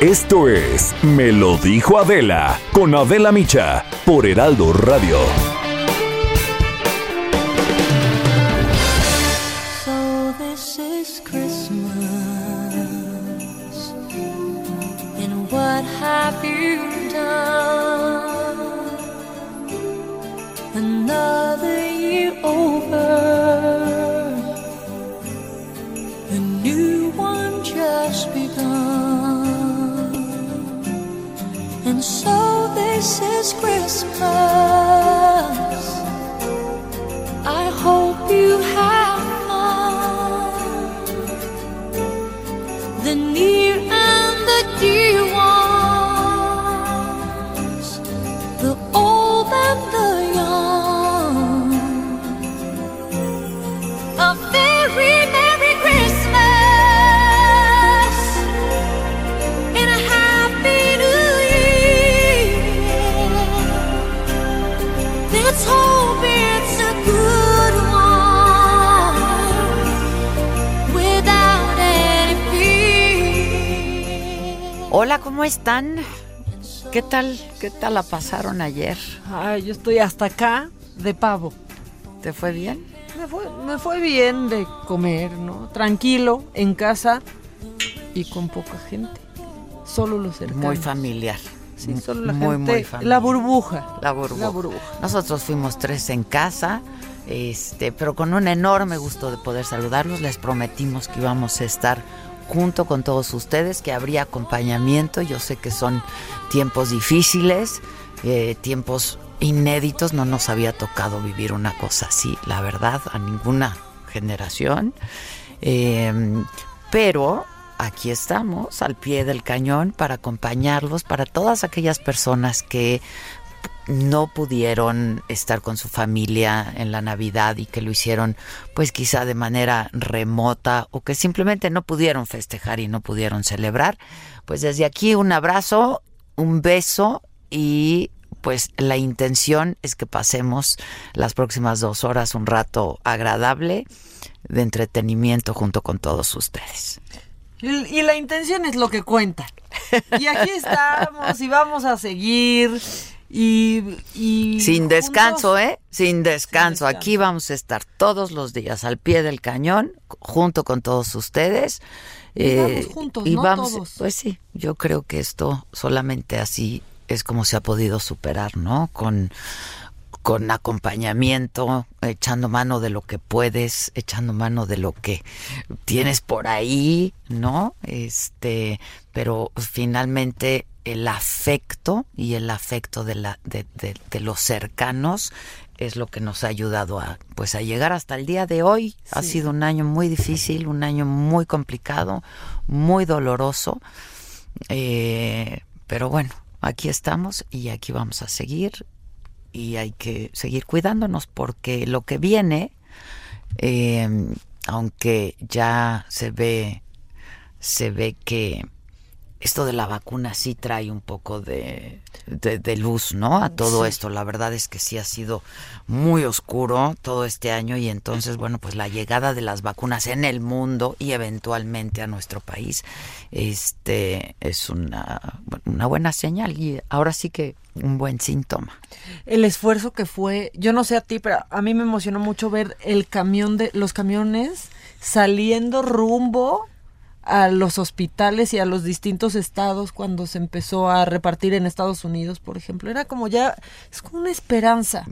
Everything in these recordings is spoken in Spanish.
Esto es Me lo dijo Adela con Adela Micha por Heraldo Radio. Another year and so this is Christmas. I hope you have Hola, ¿cómo están? ¿Qué tal? ¿Qué tal la pasaron ayer? Ay, yo estoy hasta acá de pavo. ¿Te fue bien? Me fue, me fue bien de comer, ¿no? Tranquilo, en casa y con poca gente. Solo los cercanos. Muy familiar. Sí, solo la muy, gente. muy familiar. la burbuja. La burbuja. La burbuja. Nosotros fuimos tres en casa, este, pero con un enorme gusto de poder saludarlos. Les prometimos que íbamos a estar junto con todos ustedes, que habría acompañamiento. Yo sé que son tiempos difíciles, eh, tiempos inéditos. No nos había tocado vivir una cosa así, la verdad, a ninguna generación. Eh, pero aquí estamos al pie del cañón para acompañarlos, para todas aquellas personas que no pudieron estar con su familia en la Navidad y que lo hicieron pues quizá de manera remota o que simplemente no pudieron festejar y no pudieron celebrar. Pues desde aquí un abrazo, un beso y pues la intención es que pasemos las próximas dos horas un rato agradable de entretenimiento junto con todos ustedes. Y, la intención es lo que cuenta. Y aquí estamos y vamos a seguir. Y, y Sin descanso, juntos- ¿eh? Sin descanso. descanso. Aquí vamos a estar todos los días al pie del cañón, junto con todos ustedes. Y vamos juntos, y ¿no? vamos- Todos. Pues sí, yo creo que esto solamente así es como se ha podido superar, ¿no? Con, con acompañamiento, echando mano de lo que puedes, echando mano de lo que tienes por ahí, ¿no? Este, pero finalmente el afecto y el afecto de la de, de- de los cercanos es lo que nos ha ayudado a pues a llegar hasta el día de hoy. Ha sido un año muy difícil, un año muy complicado, muy doloroso. Eh, pero bueno, aquí estamos y aquí vamos a seguir y hay que seguir cuidándonos porque lo que viene, eh, aunque ya se ve, se ve que esto de la vacuna sí trae un poco de, de- de luz, ¿no? A todo Sí. esto. La verdad es que sí ha sido muy oscuro todo este año y entonces, bueno, pues la llegada de las vacunas en el mundo y eventualmente a nuestro país, este, es una, una buena señal y ahora sí que un buen síntoma. el esfuerzo que fue, yo no sé a ti, pero a mí me emocionó mucho ver el camión de los camiones saliendo rumbo a los hospitales y a los distintos estados cuando se empezó a repartir en Estados Unidos, por ejemplo. Era como ya, es como una esperanza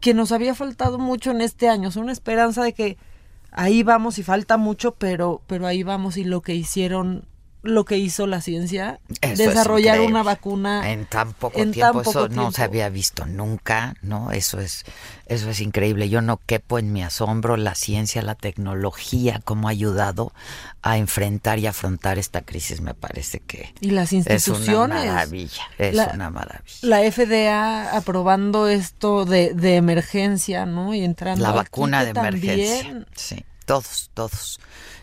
que nos había faltado mucho en este año, es una esperanza de que ahí vamos y falta mucho, pero, pero ahí vamos y lo que hicieron lo que hizo la ciencia, Eso desarrollar una vacuna en tan poco en tiempo tan eso no se había visto nunca no eso es eso es increíble. Yo no quepo en mi asombro la ciencia la tecnología cómo ha ayudado a enfrentar y afrontar esta crisis me parece que y las es una instituciones. maravilla es La- una maravilla. La FDA aprobando esto de, de emergencia, ¿no? Y entrando la vacuna de emergencia. sí todos todos.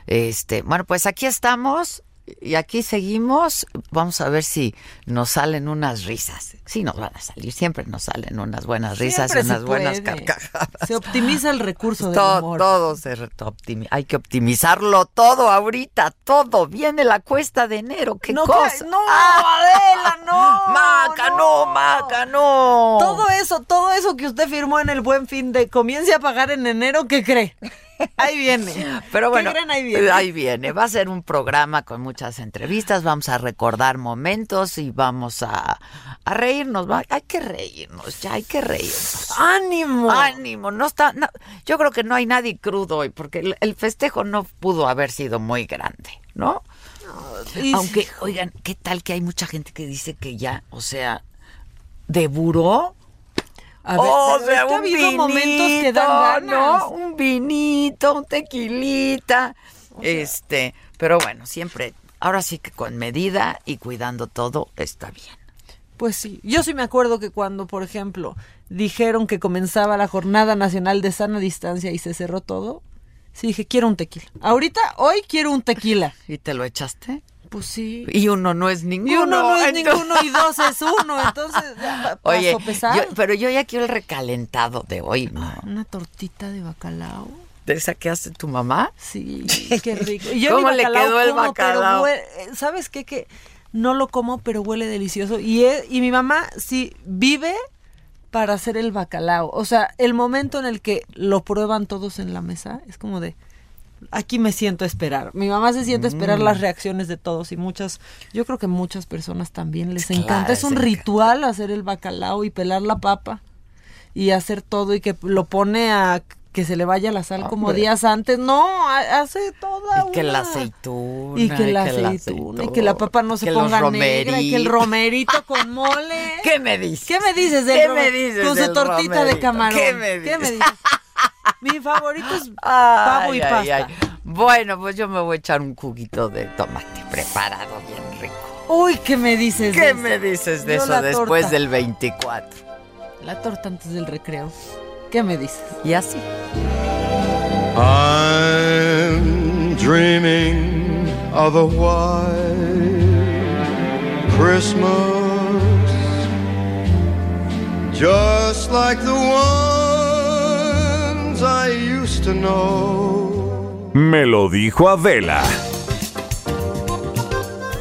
Este bueno pues aquí estamos y aquí seguimos vamos a ver si nos salen unas risas sí nos van a salir siempre nos salen unas buenas risas Siempre unas buenas carcajadas Se optimiza el recurso del todo, humor. todo se re- optimi- hay que optimizarlo todo ahorita, todo. Viene la cuesta de enero, qué no, cosa. que- no, Adela, no. Maca, no, Maca, no. Todo eso, todo eso que usted firmó en el buen fin de comience a pagar en enero, ¿qué cree? Ahí viene. Pero bueno, ¿Qué creen? Ahí viene. ahí viene. Va a ser un programa con muchas entrevistas, vamos a recordar momentos y vamos a, a reírnos. va- Hay que reírnos, ya hay que reírnos. ¡Ánimo! Ánimo, no está, no, yo creo que no hay nadie crudo hoy, porque el, el festejo no pudo haber sido muy grande, ¿no? Y- Aunque, oigan, ¿qué tal que hay mucha gente que dice que ya, o sea, de buró? A ver, o pero sea, es que ha habido momentos que dan ganas. ¿no? Un vinito, un tequilita, este, pero bueno, siempre, ahora sí que con medida y cuidando todo está bien. Pues sí, yo sí me acuerdo que cuando, por ejemplo, dijeron que comenzaba la Jornada Nacional de Sana Distancia y se cerró todo, sí dije, quiero un tequila. Ahorita, hoy quiero un tequila. ¿Y te lo echaste? Pues sí. Y uno no es ninguno. Y uno no es entonces- ninguno y dos es uno, entonces ya Oye, yo- pero yo ya quiero el recalentado de hoy, ¿no? Una tortita de bacalao. ¿De esa que hace tu mamá? Sí, qué rico. Y yo ¿Cómo le quedó el como, pero bacalao? eh, ¿Sabes qué? Que no lo como, pero huele delicioso. Y, es- y mi mamá sí vive para hacer el bacalao. O sea, el momento en el que lo prueban todos en la mesa es como de aquí me siento a esperar. Mi mamá se siente a esperar Mm. las reacciones de todos y muchas, yo creo que muchas personas también les Claro, encanta. Es un encanta. ritual hacer el bacalao y pelar la papa y hacer todo y que lo pone a que se le vaya la sal como días antes. No, ha- hace toda Y que la una- aceituna. y que la aceituna, y que la papa no se que ponga negra, y que el romerito con mole. ¿Qué me dices? ¿Qué me dices del ¿Qué me dices Con su tortita de camarón. ¿Qué me dices? dices? Mi favorito es pavo y Ay, pasta. ay. Bueno, pues yo me voy a echar un juguito de tomate preparado bien rico. Uy, ¿qué me dices? de ¿Qué eso? me dices de Yo eso después torta. del 24? La torta antes del recreo. ¿Qué me dices? Y así. I'm dreaming of a white Christmas, just like the ones I used to know. Me lo dijo Adela.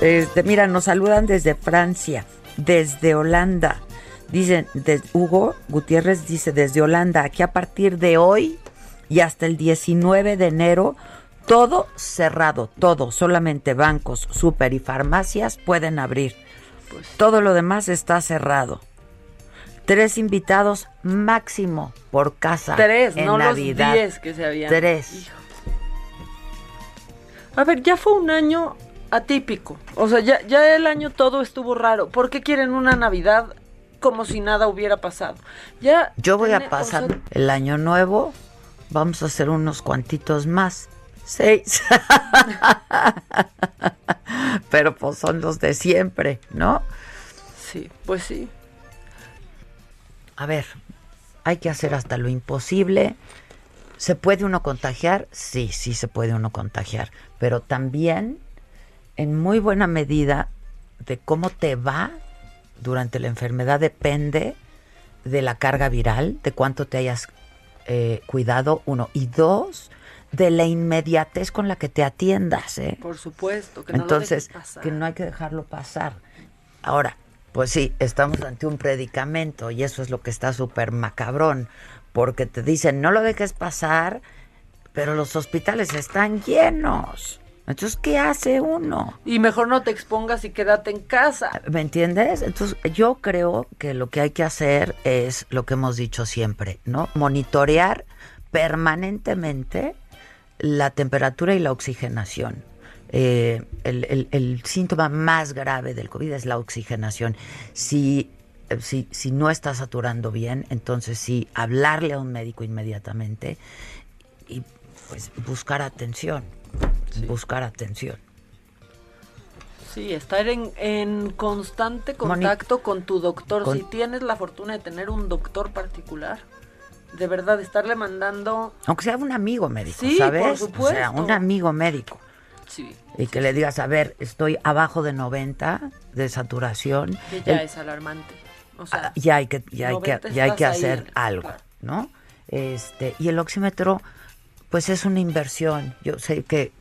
Este, mira, nos saludan desde Francia, desde Holanda. Dicen, de- Hugo Gutiérrez dice, desde Holanda, aquí a partir de hoy y hasta el 19 de enero, todo cerrado, todo, solamente bancos, super y farmacias pueden abrir. Todo lo demás está cerrado. Tres invitados máximo por casa. Tres, en no Navidad. los diez que se habían. Tres. Hijo. A ver, ya fue un año atípico. O sea, ya, ya el año todo estuvo raro. ¿Por qué quieren una Navidad como si nada hubiera pasado? Ya. Yo voy a o pasar sea, el año nuevo. Vamos a hacer unos cuantitos más. Seis. Pero pues son los de siempre, ¿no? sí, pues sí. A ver, hay que hacer hasta lo imposible. ¿Se puede uno contagiar? Sí, sí se puede uno contagiar. Pero también, en muy buena medida, de cómo te va durante la enfermedad depende de la carga viral, de cuánto te hayas eh, cuidado, uno. Y dos, de la inmediatez con la que te atiendas, ¿eh? Por supuesto. Que no Entonces, pasar. que no hay que dejarlo pasar. Ahora, pues sí, estamos ante un predicamento y eso es lo que está súper macabrón, porque te dicen, no lo dejes pasar, pero los hospitales están llenos. Entonces, ¿qué hace uno? Y mejor no te expongas y quédate en casa. ¿Me entiendes? Entonces, yo creo que lo que hay que hacer es lo que hemos dicho siempre, ¿no? Monitorear permanentemente la temperatura y la oxigenación. eh, el, el- el síntoma más grave del COVID es la oxigenación. Si, si, si no está saturando bien, entonces sí, hablarle a un médico inmediatamente y pues buscar atención, buscar atención. Sí, estar en, en constante contacto con tu doctor. Con- Si tienes la fortuna de tener un doctor particular, de verdad, estarle mandando... Aunque sea un amigo médico, Sí, ¿sabes? por O sea, supuesto. un amigo médico. Sí, Y que le digas, a ver, estoy abajo de 90 de saturación. que ya El- es alarmante. O sea, Ah, ya hay que ya hay que 90 ya hay que ahí, hacer algo claro. no este y el oxímetro pues es una inversión. Yo sé que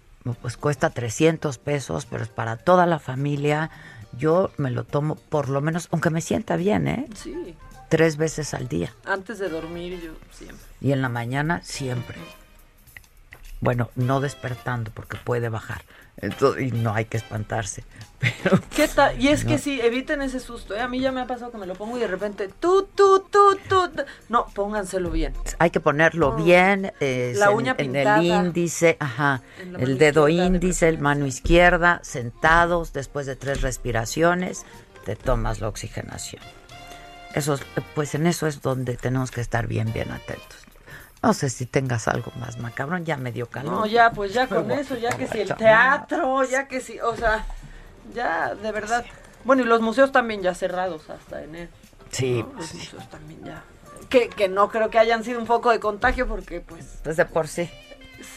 pues cuesta 300 pesos pero es para toda la familia. Yo me lo tomo por lo menos aunque me sienta bien eh sí, tres veces al día. Antes de dormir yo siempre. y en la mañana siempre. Bueno no despertando porque puede bajar. Entonces, y no hay que espantarse pero ¿Qué tal? Y es que sí, eviten ese susto. ¿eh? A mí ya me ha pasado que me lo pongo y de repente, tú, tú, tú, tú. No, pónganselo bien. Hay que ponerlo No. bien eh, La en- uña en, pintada. el índice, ajá, En el dedo izquierda de índice, el mano izquierda, sentados después de tres respiraciones, te tomas la oxigenación. Eso, es- pues en eso es donde tenemos que estar bien, bien atentos. No sé si tengas algo más macabrón, ya me dio calor. No, ya, pues ya con eso, ya que si el teatro, ya que si, o sea, ya, de verdad. Bueno, y los museos también ya cerrados hasta enero. Sí, ¿no? Los museos también ya. Que, que no creo que hayan sido un foco de contagio porque, pues, pues de por sí.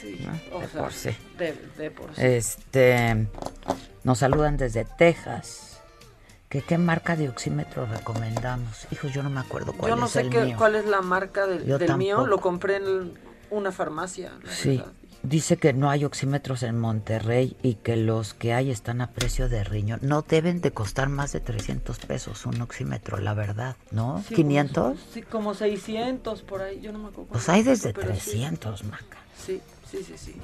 sí. ¿No? o De sea, por sí. De, de por sí. Este, nos saludan desde Texas. ¿Qué, ¿Qué marca de oxímetro recomendamos? Hijo, yo no me acuerdo cuál Yo no es sé el qué, mío. cuál es la marca del, del mío, lo compré en una farmacia. la Sí, verdad. Dice que no hay oxímetros en Monterrey y que los que hay están a precio de riñón. No deben de costar más de 300 pesos un oxímetro, la verdad, ¿no? Sí, ¿500? Como, sí, como 600 por ahí, yo no me acuerdo. Pues hay desde pero sí. 300, Maca. Sí, sí, sí, sí.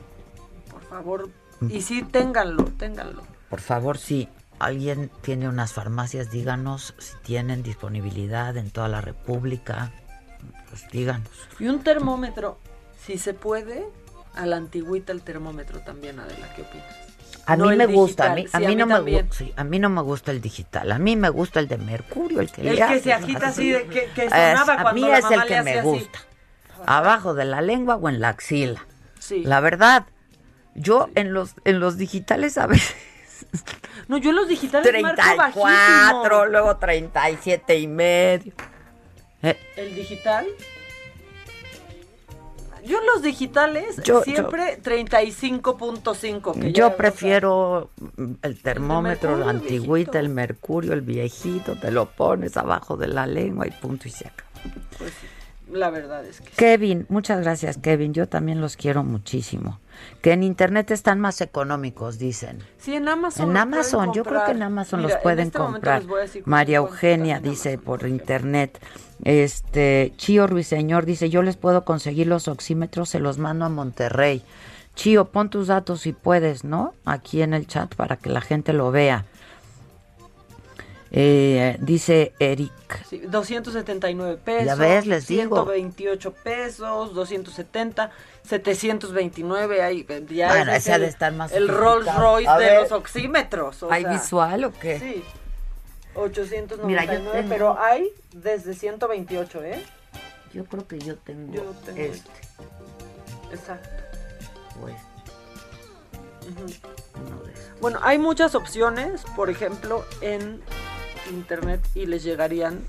Por favor. Y sí, ténganlo, ténganlo. Por favor, si alguien tiene unas farmacias, díganos si tienen disponibilidad en toda la República. Pues díganos. Y un termómetro, si se puede, a la antigüita el termómetro también, Adela, ¿qué opinas? A No mí me gusta, a mí, a sí, no me gusta, a mí no me gusta el digital, a mí me gusta el de mercurio, el que El le que se haces agita así, de que, que Es- sonaba a cuando mí la es mamá el que me hacía así. gusta. Abajo de la lengua o en la axila. Sí. La verdad, yo en los en los digitales a veces No, yo en los digitales marco 34, bajísimo. luego 37 y medio. Eh, ¿El digital? Yo en los digitales Yo- siempre 35.5. que ya, o yo prefiero mm, el termómetro, la mercurio, antigüita, viejito. el mercurio, el viejito, te lo pones abajo de la lengua y punto y se acaba. pues sí, la verdad es que sí. Kevin, muchas gracias Kevin, yo también los quiero muchísimo. Que en internet están más económicos, dicen. Sí, en Amazon. En Amazon, yo creo que en. Amazon Mira, los en pueden este comprar. María Eugenia dice Amazon, por internet. Este, Chío Ruiseñor dice, "Yo les puedo conseguir los oxímetros, se los mando a Monterrey." Chío, pon tus datos si puedes, ¿no? Aquí en el chat para que la gente lo vea. Eh, dice Eric, Sí, 279 pesos. Ya ves, les digo. 128 pesos, 270, 729. Hay, ya Bueno, ese es ese ha de el- estar más El. Rolls Royce A de ver. los oxímetros. o ¿hay sea, visual o qué? Sí. 899, Mira, tengo- pero hay desde 128, ¿eh? Yo creo que yo tengo, Yo tengo este Exacto. o este, uno de esos. Bueno, hay muchas opciones, por ejemplo, en internet y les llegarían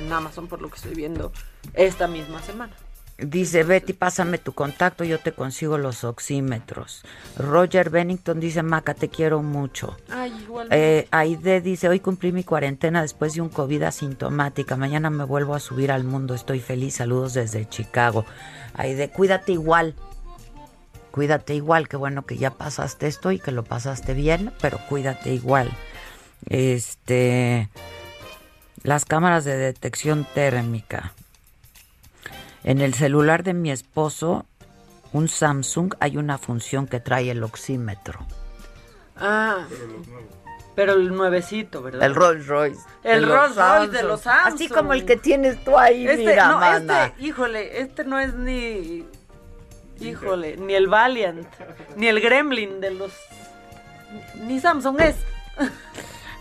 en Amazon, por lo que estoy viendo, esta misma semana. Dice Betty, pásame tu contacto, yo te consigo los oxímetros. Roger Bennington dice, Maca, te quiero mucho. Ay, igual. Eh, Aide dice, hoy cumplí mi cuarentena después de un COVID asintomática. Mañana me vuelvo a subir al mundo. Estoy feliz. Saludos desde Chicago. Aide, cuídate igual. Cuídate igual. Qué bueno que ya pasaste esto y que lo pasaste bien, pero cuídate igual. Este, las cámaras de detección térmica. En el celular de mi esposo, un Samsung, hay una función que trae el oxímetro. Ah, pero el nuevecito, ¿verdad? El Rolls Royce. El Rolls Royce de los Samsung. Así como el que tienes tú ahí, Este, mira, no, mana. este, híjole, este no es ni, híjole, ni el Valiant, ni el Gremlin de los Ni Samsung es.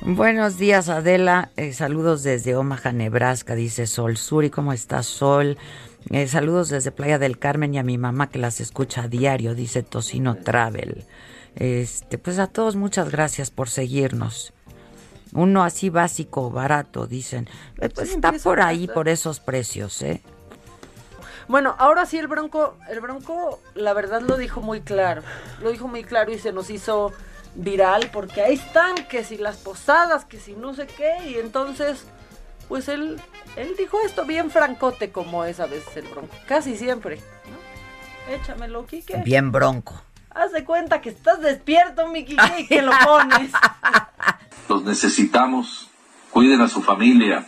Buenos días, Adela. Eh, saludos desde Omaha, Nebraska, dice Sol Suri. ¿Cómo estás, Sol? Eh, saludos desde Playa del Carmen y a mi mamá que las escucha a diario, dice Tocino Travel. Este, pues a todos muchas gracias por seguirnos. Uno así básico, barato, dicen. Eh, Pues Sí, está por ahí, por esos precios, ¿eh? Bueno, ahora sí el Bronco, el Bronco, la verdad lo dijo muy claro. Lo dijo muy claro y se nos hizo viral porque ahí están, que si las posadas, que si no sé qué, y entonces, pues él, él dijo esto bien francote como es a veces el Bronco, casi siempre. ¿no? Échamelo, Quique. Bien bronco. Haz de cuenta que estás despierto, mi Quique, y que lo pones. Los necesitamos. Cuiden a su familia.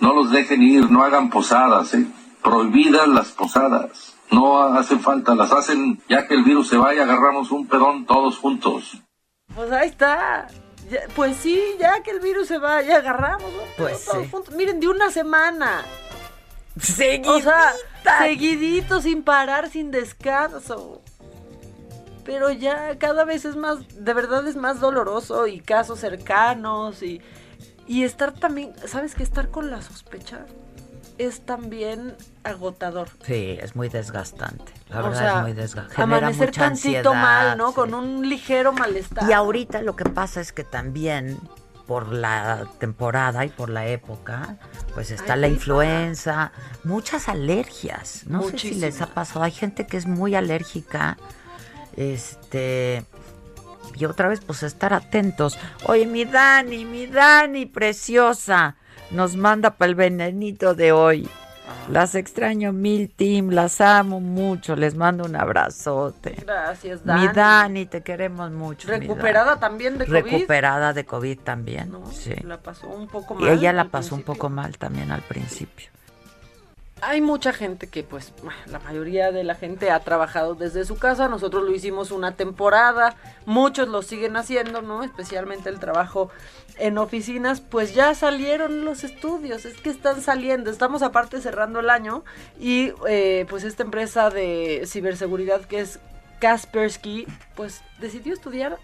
No los dejen ir, no hagan posadas, ¿eh? Prohibidas las posadas. No hacen falta, las hacen ya que el virus se vaya, agarramos un pedón todos juntos. Pues ahí está. Ya- pues sí, ya que el virus se va, ya agarramos. ¿no? Pues Todos sí. juntos. Miren, de una semana. Seguidita. O sea, seguidito, sin parar, sin descanso. Pero ya cada vez es más, de verdad es más doloroso y casos cercanos y, y estar también, ¿sabes qué? Estar con la sospecha es también agotador. Sí, es muy desgastante. La o verdad sea, es muy desgastante. Amanecer mucha tantito ansiedad, mal, ¿no? sí. Con un ligero malestar. Y ahorita lo que pasa es que también por la temporada y por la época, pues está Ay, la influenza, muchas alergias. No sé si les ha Muchísimas. pasado. Hay gente que es muy alérgica. Este. Y otra vez, pues estar atentos. Oye, mi Dani, mi Dani, preciosa, nos manda para el venenito de hoy. Las extraño mil, Tim, las amo mucho, les mando un abrazote. Gracias, Dani. Mi Dani, te queremos mucho. Recuperada también de COVID. Recuperada de COVID también, No, sí. La pasó un poco Y mal. ella la pasó un poco mal también al principio. Hay mucha gente que, pues, la mayoría de la gente ha trabajado desde su casa. Nosotros lo hicimos una temporada. Muchos lo siguen haciendo, ¿no? Especialmente el trabajo en oficinas. Pues ya salieron los estudios. Es que están saliendo. Estamos aparte cerrando el año. Y, eh, pues, esta empresa de ciberseguridad que es Kaspersky, pues, decidió estudiar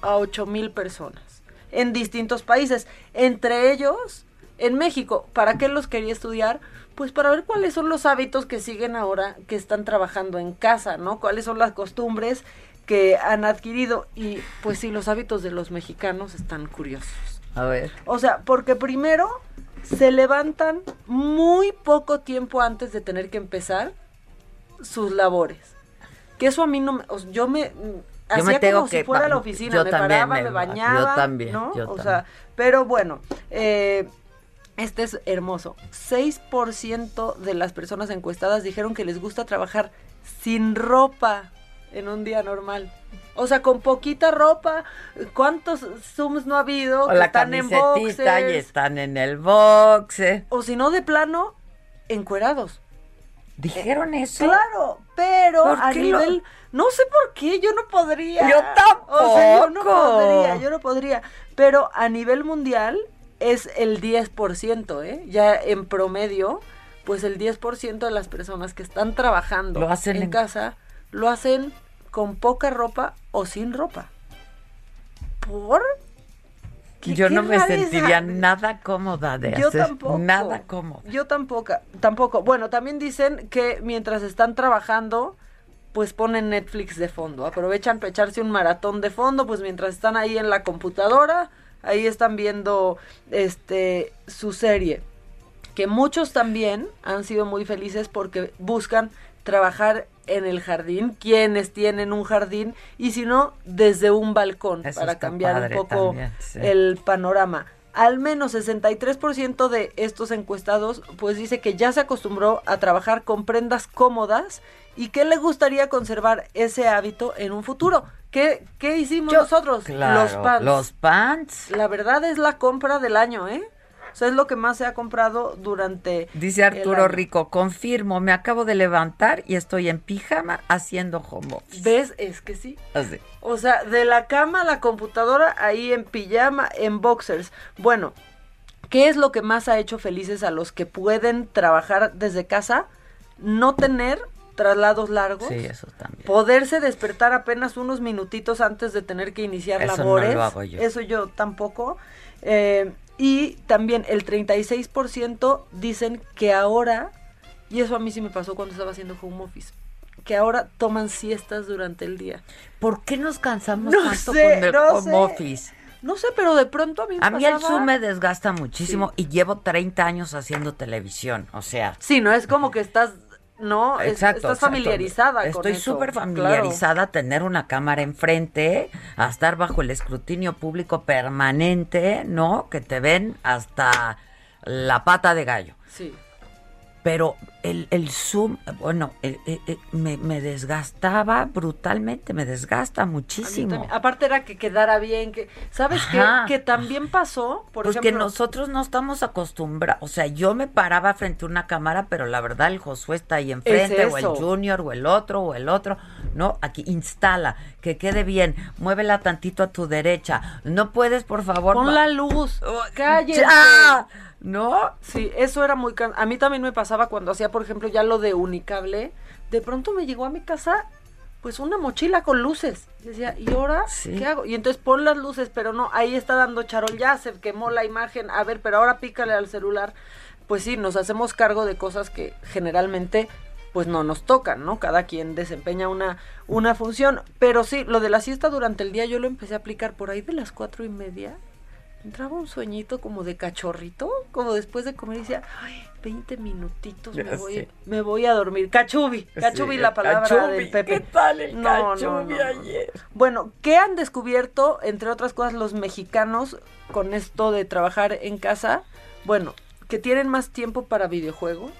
a 8 mil personas en distintos países. Entre ellos, en México. ¿Para qué los quería estudiar? Pues para ver cuáles son los hábitos que siguen ahora que están trabajando en casa, ¿no? Cuáles son las costumbres que han adquirido. Y pues sí, los hábitos de los mexicanos están curiosos. A ver. O sea, porque primero se levantan muy poco tiempo antes de tener que empezar sus labores. Que eso a mí no me... o sea, yo me... mm, Yo me hacía tengo como si que fuera ba- la oficina, yo me también paraba, me me, ba- yo bañaba, también, ¿no? yo o también. sea, pero bueno, eh, este es hermoso. 6% de las personas encuestadas dijeron que les gusta trabajar sin ropa en un día normal. O sea, con poquita ropa. ¿Cuántos Zooms no ha habido O que la están en camisetita y están en el box. ¿eh? O si no, de plano, encuerados. ¿Dijeron eso? Claro, pero ¿Por a lo- nivel... No sé por qué, yo no podría. Yo O sea, yo no tampoco. podría, yo no podría. Pero a nivel mundial es el 10%, ¿eh? Ya en promedio, pues el 10% de las personas que están trabajando Lo hacen en, en- casa lo hacen con poca ropa o sin ropa. ¿Por? ¿Qué- Yo qué no me rareza? sentiría nada cómoda de Yo hacer tampoco. nada cómoda. Yo tampoco, tampoco. Bueno, también dicen que mientras están trabajando, pues ponen Netflix de fondo. Aprovechan para echarse un maratón de fondo, pues mientras están ahí en la computadora, ahí están viendo este su serie. Que muchos también han sido muy felices porque buscan trabajar en el jardín, quienes tienen un jardín, y si no, desde un balcón, Eso para cambiar un poco también, sí. el panorama. Al menos 63% de estos encuestados pues dice que ya se acostumbró a trabajar con prendas cómodas y que le gustaría conservar ese hábito en un futuro. ¿Qué, qué hicimos Yo- nosotros? Claro, Los pants. Los pants. La verdad es la compra del año, ¿eh? O sea, es lo que más se ha comprado durante... Dice Arturo. Rico, confirmo, me acabo de levantar y estoy en pijama haciendo home office. ¿Ves? Es que sí. Así. O sea, de la cama a la computadora, ahí en pijama, en boxers. Bueno, ¿qué es lo que más ha hecho felices a los que pueden trabajar desde casa? No tener traslados largos. Sí, eso también. Poderse despertar apenas unos minutitos antes de tener que iniciar Eso no labores. lo hago yo. Eso yo tampoco. Eh, y también el 36% dicen que ahora, y eso a mí sí me pasó cuando estaba haciendo home office, que ahora toman siestas durante el día. ¿Por qué nos cansamos No tanto sé, con el no home sé. office? No sé, pero de pronto a mí me A mí el Zoom me desgasta muchísimo y llevo 30 años haciendo televisión, o sea... Sí, no es como que estás, no, Exacto, estás exacto. familiarizada con Estoy súper claro. familiarizada a tener una cámara enfrente, a estar bajo el escrutinio público permanente, ¿no? Que te ven hasta la pata de gallo. Sí. Pero el, el Zoom, bueno, eh, eh, eh, me, me desgastaba brutalmente, me desgasta muchísimo. Aparte era que quedara bien, que ¿sabes qué? Que también pasó, por pues que ejemplo, nosotros no estamos acostumbrados. O sea, yo me paraba frente a una cámara, pero la verdad el Josué está ahí enfrente, o el. Junior, o el otro, o el otro. No, aquí instala, que quede bien, muévela tantito a tu derecha. No puedes, por favor. pon la luz, Oh, cállate. ¡Ya! ¿No? Sí, eso era muy can- a mí también me pasaba cuando hacía, por ejemplo, ya lo de Unicable, de pronto me llegó a mi casa pues una mochila con luces. Y decía, ¿y ahora Sí. qué hago? Y entonces pon las luces, pero no, ahí está dando charol, ya se quemó la imagen. A ver, pero ahora pícale al celular. Pues sí, nos hacemos cargo de cosas que generalmente pues no nos tocan, ¿no? Cada quien desempeña una, una función. Pero sí, lo de la siesta durante el día yo lo empecé a aplicar por ahí de las cuatro y media. Entraba un sueñito como de cachorrito, como después de comer y decía, ay, 20 minutitos, me voy, me voy a dormir. Cachubi, cachubi Sí, la palabra cachubi. del Pepe. ¿Qué tal el No, cachubi no, no. ayer? Bueno, ¿qué han descubierto, entre otras cosas, los mexicanos con esto de trabajar en casa? Bueno, que tienen más tiempo para videojuegos.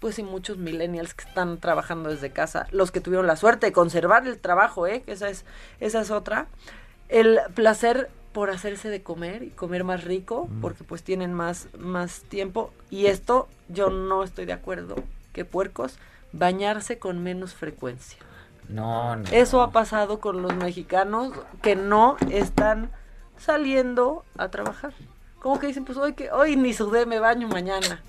Pues sí, muchos millennials que están trabajando desde casa, los que tuvieron la suerte de conservar el trabajo, ¿eh? esa es, esa es otra. El placer por hacerse de comer y comer más rico, porque pues tienen más, más tiempo. Y esto yo no estoy de acuerdo, que puercos, bañarse con menos frecuencia. No, no. Eso ha pasado con los mexicanos que no están saliendo a trabajar. Como que dicen, pues hoy que hoy ni sudé, me baño mañana.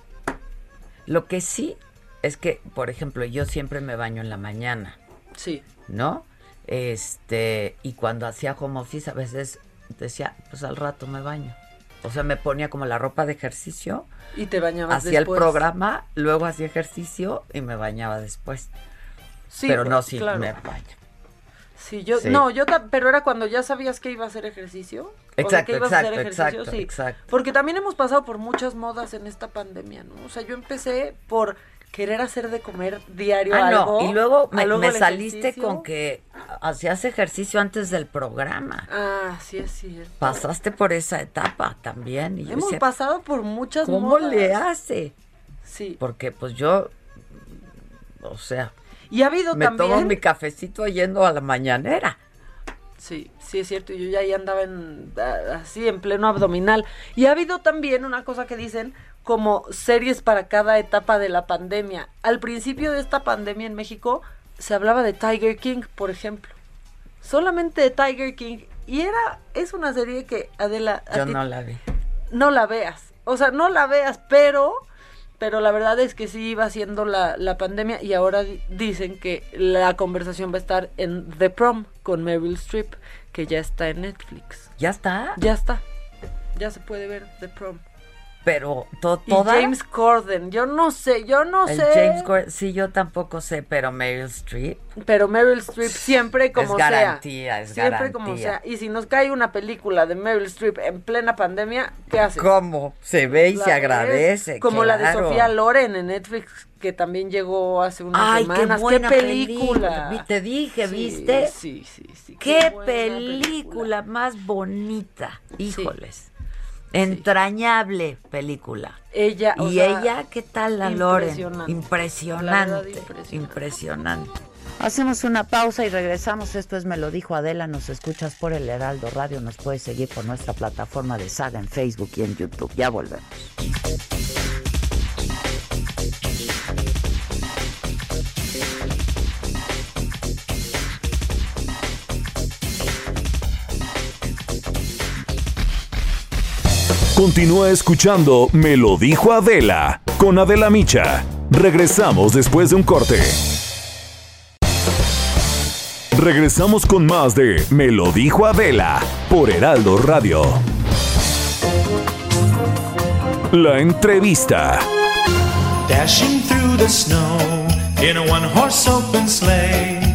Lo que sí es que, por ejemplo, yo siempre me baño en la mañana. Sí. ¿no? Este, y cuando hacía home office a veces decía, pues al rato me baño. O sea, me ponía como la ropa de ejercicio, Y te bañabas hacía el programa, luego hacía ejercicio y me bañaba después. Sí, Pero no, pues, sí, claro. me baño. Sí, yo, Sí. no, yo, pero era cuando ya sabías que iba a hacer ejercicio. O sea, Exacto, que ibas a hacer exacto, ejercicio, exacto, sí. exacto. Porque también hemos pasado por muchas modas en esta pandemia, ¿no? O sea, yo empecé por querer hacer de comer diario Ah, algo. no, y luego me, luego saliste ejercicio. con que hacías ejercicio antes del programa. Ah, sí es cierto. Pasaste por esa etapa también. Y yo Hemos decía, pasado por muchas ¿cómo modas. le hace? Sí. Porque pues yo, o sea, Y ha habido me también. tomo mi cafecito yendo a la mañanera. Sí, sí es cierto. y Yo ya ahí andaba en, así en pleno abdominal. Y ha habido también una cosa que dicen como series para cada etapa de la pandemia. Al principio de esta pandemia en México se hablaba de Tiger King, por ejemplo. Solamente de Tiger King. Y era, es una serie que Adela, Yo ti no la vi. no la veas. O sea, no la veas, pero, pero la verdad es que sí iba siendo la, la pandemia y ahora di- dicen que la conversación va a estar en The Prom con Meryl Streep, que ya está en Netflix. Ya está. Ya está. Ya se puede ver The Prom. Pero to- Y toda. James Corden, yo no sé, yo no el sé. James Gordon, sí, yo tampoco sé, pero Meryl Streep. Pero Meryl Streep siempre como Es garantía, sea. es siempre como garantía. sea. Y si nos cae una película de Meryl Streep en plena pandemia, ¿qué haces? ¿Cómo? Se ve y La se ves, agradece. Como la de. Sofía Loren en Netflix, que también llegó hace unas Ay, semanas. qué buena película! Te dije, Sí, ¿viste? Sí, sí, sí. Qué, película, más bonita. Híjoles. Entrañable película. Ella, o y sea, ella, ¿qué tal la Loren? impresionante. La impresionante. impresionante. Hacemos una pausa y regresamos. Esto es Me lo dijo Adela. Nos escuchas por el Heraldo Radio. Nos puedes seguir por nuestra plataforma de saga en Facebook y en YouTube. Ya volvemos. Continúa escuchando Me lo dijo Adela con Adela Micha. Regresamos después de un corte. Regresamos con más de Me lo dijo Adela por Heraldo Radio. La entrevista. Dashing through the snow in a one horse open sleigh.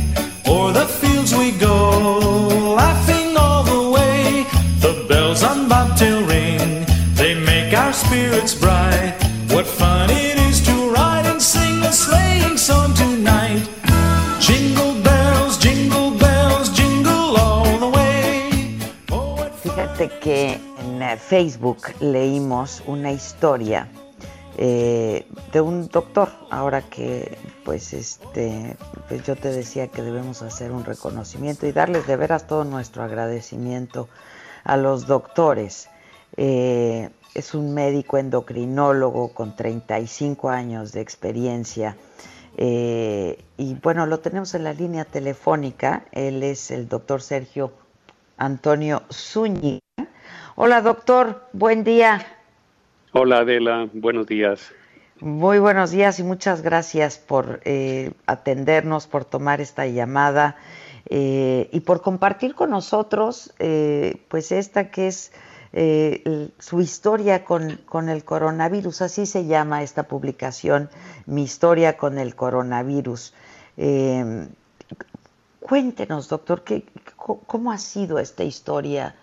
Que en eh, Facebook leímos una historia eh, de un doctor. Ahora que, pues, este, pues yo te decía que debemos hacer un reconocimiento y darles de veras todo nuestro agradecimiento a los doctores. Eh, es un médico endocrinólogo con 35 años de experiencia. y bueno, lo tenemos en la línea telefónica. Él es el doctor Sergio Antonio Zúñiga. Hola doctor, buen día. Hola Adela, buenos días. Muy buenos días y muchas gracias por eh, atendernos, por tomar esta llamada eh, y por compartir con nosotros, eh, pues esta que es su historia con, con el coronavirus, así se llama esta publicación, Mi historia con el coronavirus. Cuéntenos, doctor, ¿qué, ¿cómo ha sido esta historia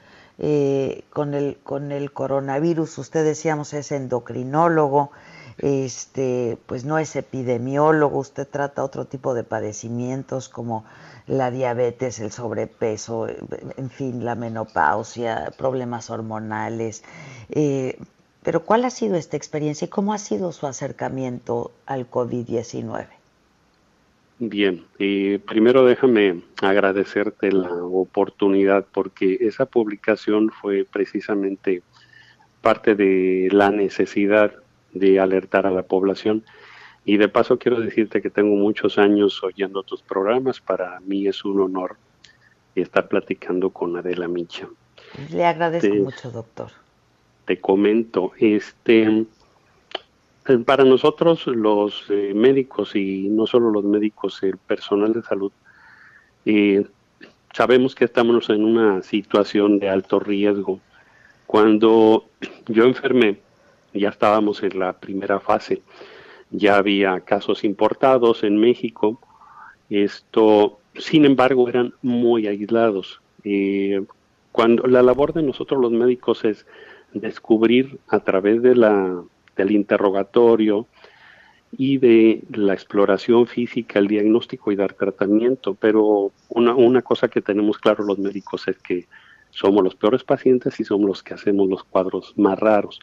eh, con, el, con el coronavirus? Usted decíamos es endocrinólogo, este, pues no es epidemiólogo, usted trata otro tipo de padecimientos como la diabetes, el sobrepeso, eh, en fin, la menopausia, problemas hormonales. eh, pero ¿cuál ha sido esta experiencia y cómo ha sido su acercamiento al COVID-19? Bien, eh, primero déjame agradecerte la oportunidad porque esa publicación fue precisamente parte de la necesidad de alertar a la población y de paso quiero decirte que tengo muchos años oyendo tus programas, para mí es un honor estar platicando con Adela Micha. Le agradezco mucho, doctor. te comento, este, para nosotros los eh, médicos y no solo los médicos, el personal de salud, eh, sabemos que estamos en una situación de alto riesgo. Cuando yo enfermé, ya estábamos en la primera fase, ya había casos importados en México, esto, sin embargo, eran muy aislados. Eh, cuando la labor de nosotros los médicos es descubrir a través de la, del interrogatorio y de la exploración física, el diagnóstico y dar tratamiento, pero una, una cosa que tenemos claro los médicos es que somos los peores pacientes y somos los que hacemos los cuadros más raros.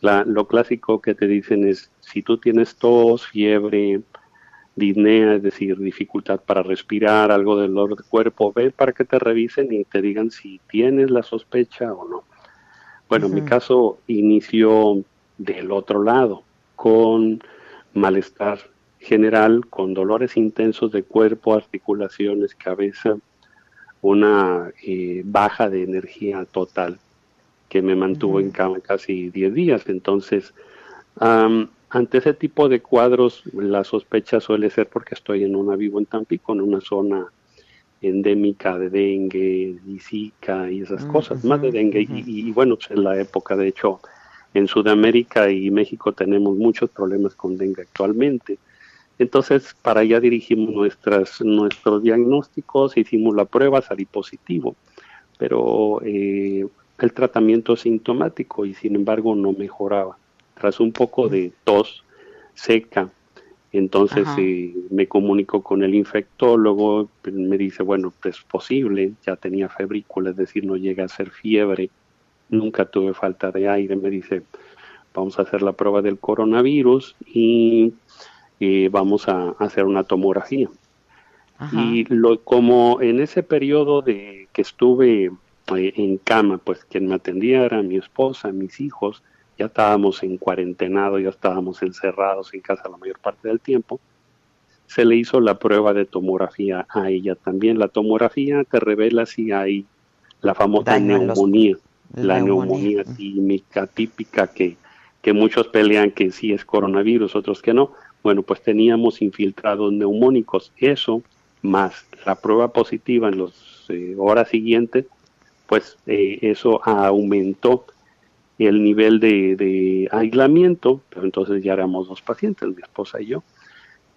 La, lo clásico que te dicen es, si tú tienes tos, fiebre, disnea, es decir, dificultad para respirar, algo de dolor de cuerpo, ve para que te revisen y te digan si tienes la sospecha o no. Bueno, mi Ujú. caso inició del otro lado, con malestar general, con dolores intensos de cuerpo, articulaciones, cabeza, una eh, baja de energía total que me mantuvo en cama casi 10 días. Entonces, am, ante ese tipo de cuadros, la sospecha suele ser porque estoy en una, vivo en Tampico, en una zona endémica de dengue y zika y esas cosas, más de dengue. y, y, bueno, pues en la época, de hecho, en Sudamérica y México tenemos muchos problemas con dengue actualmente. Entonces, para allá dirigimos nuestras, nuestros diagnósticos, hicimos la prueba, salí positivo, pero eh, el tratamiento sintomático y sin embargo no mejoraba. Tras un poco de tos seca, entonces eh, me comunico con el infectólogo, me dice, bueno, es posible, ya tenía febrícula, es decir, no llega a ser fiebre, nunca tuve falta de aire, me dice, vamos a hacer la prueba del coronavirus y eh, vamos a hacer una tomografía. Y lo, como en ese periodo de que estuve eh, en cama, pues quien me atendía era mi esposa, mis hijos, ya estábamos en cuarentenado, ya estábamos encerrados en casa la mayor parte del tiempo, se le hizo la prueba de tomografía a ella también. La tomografía te revela si hay la famosa Daño los- la neumonía. neumonía típica, típica que, que muchos pelean que sí es coronavirus, otros que no. Bueno, pues teníamos infiltrados neumónicos. Eso más la prueba positiva en las horas siguientes, pues eh, eso aumentó el nivel de, de, aislamiento, pero entonces ya éramos dos pacientes, mi esposa y yo.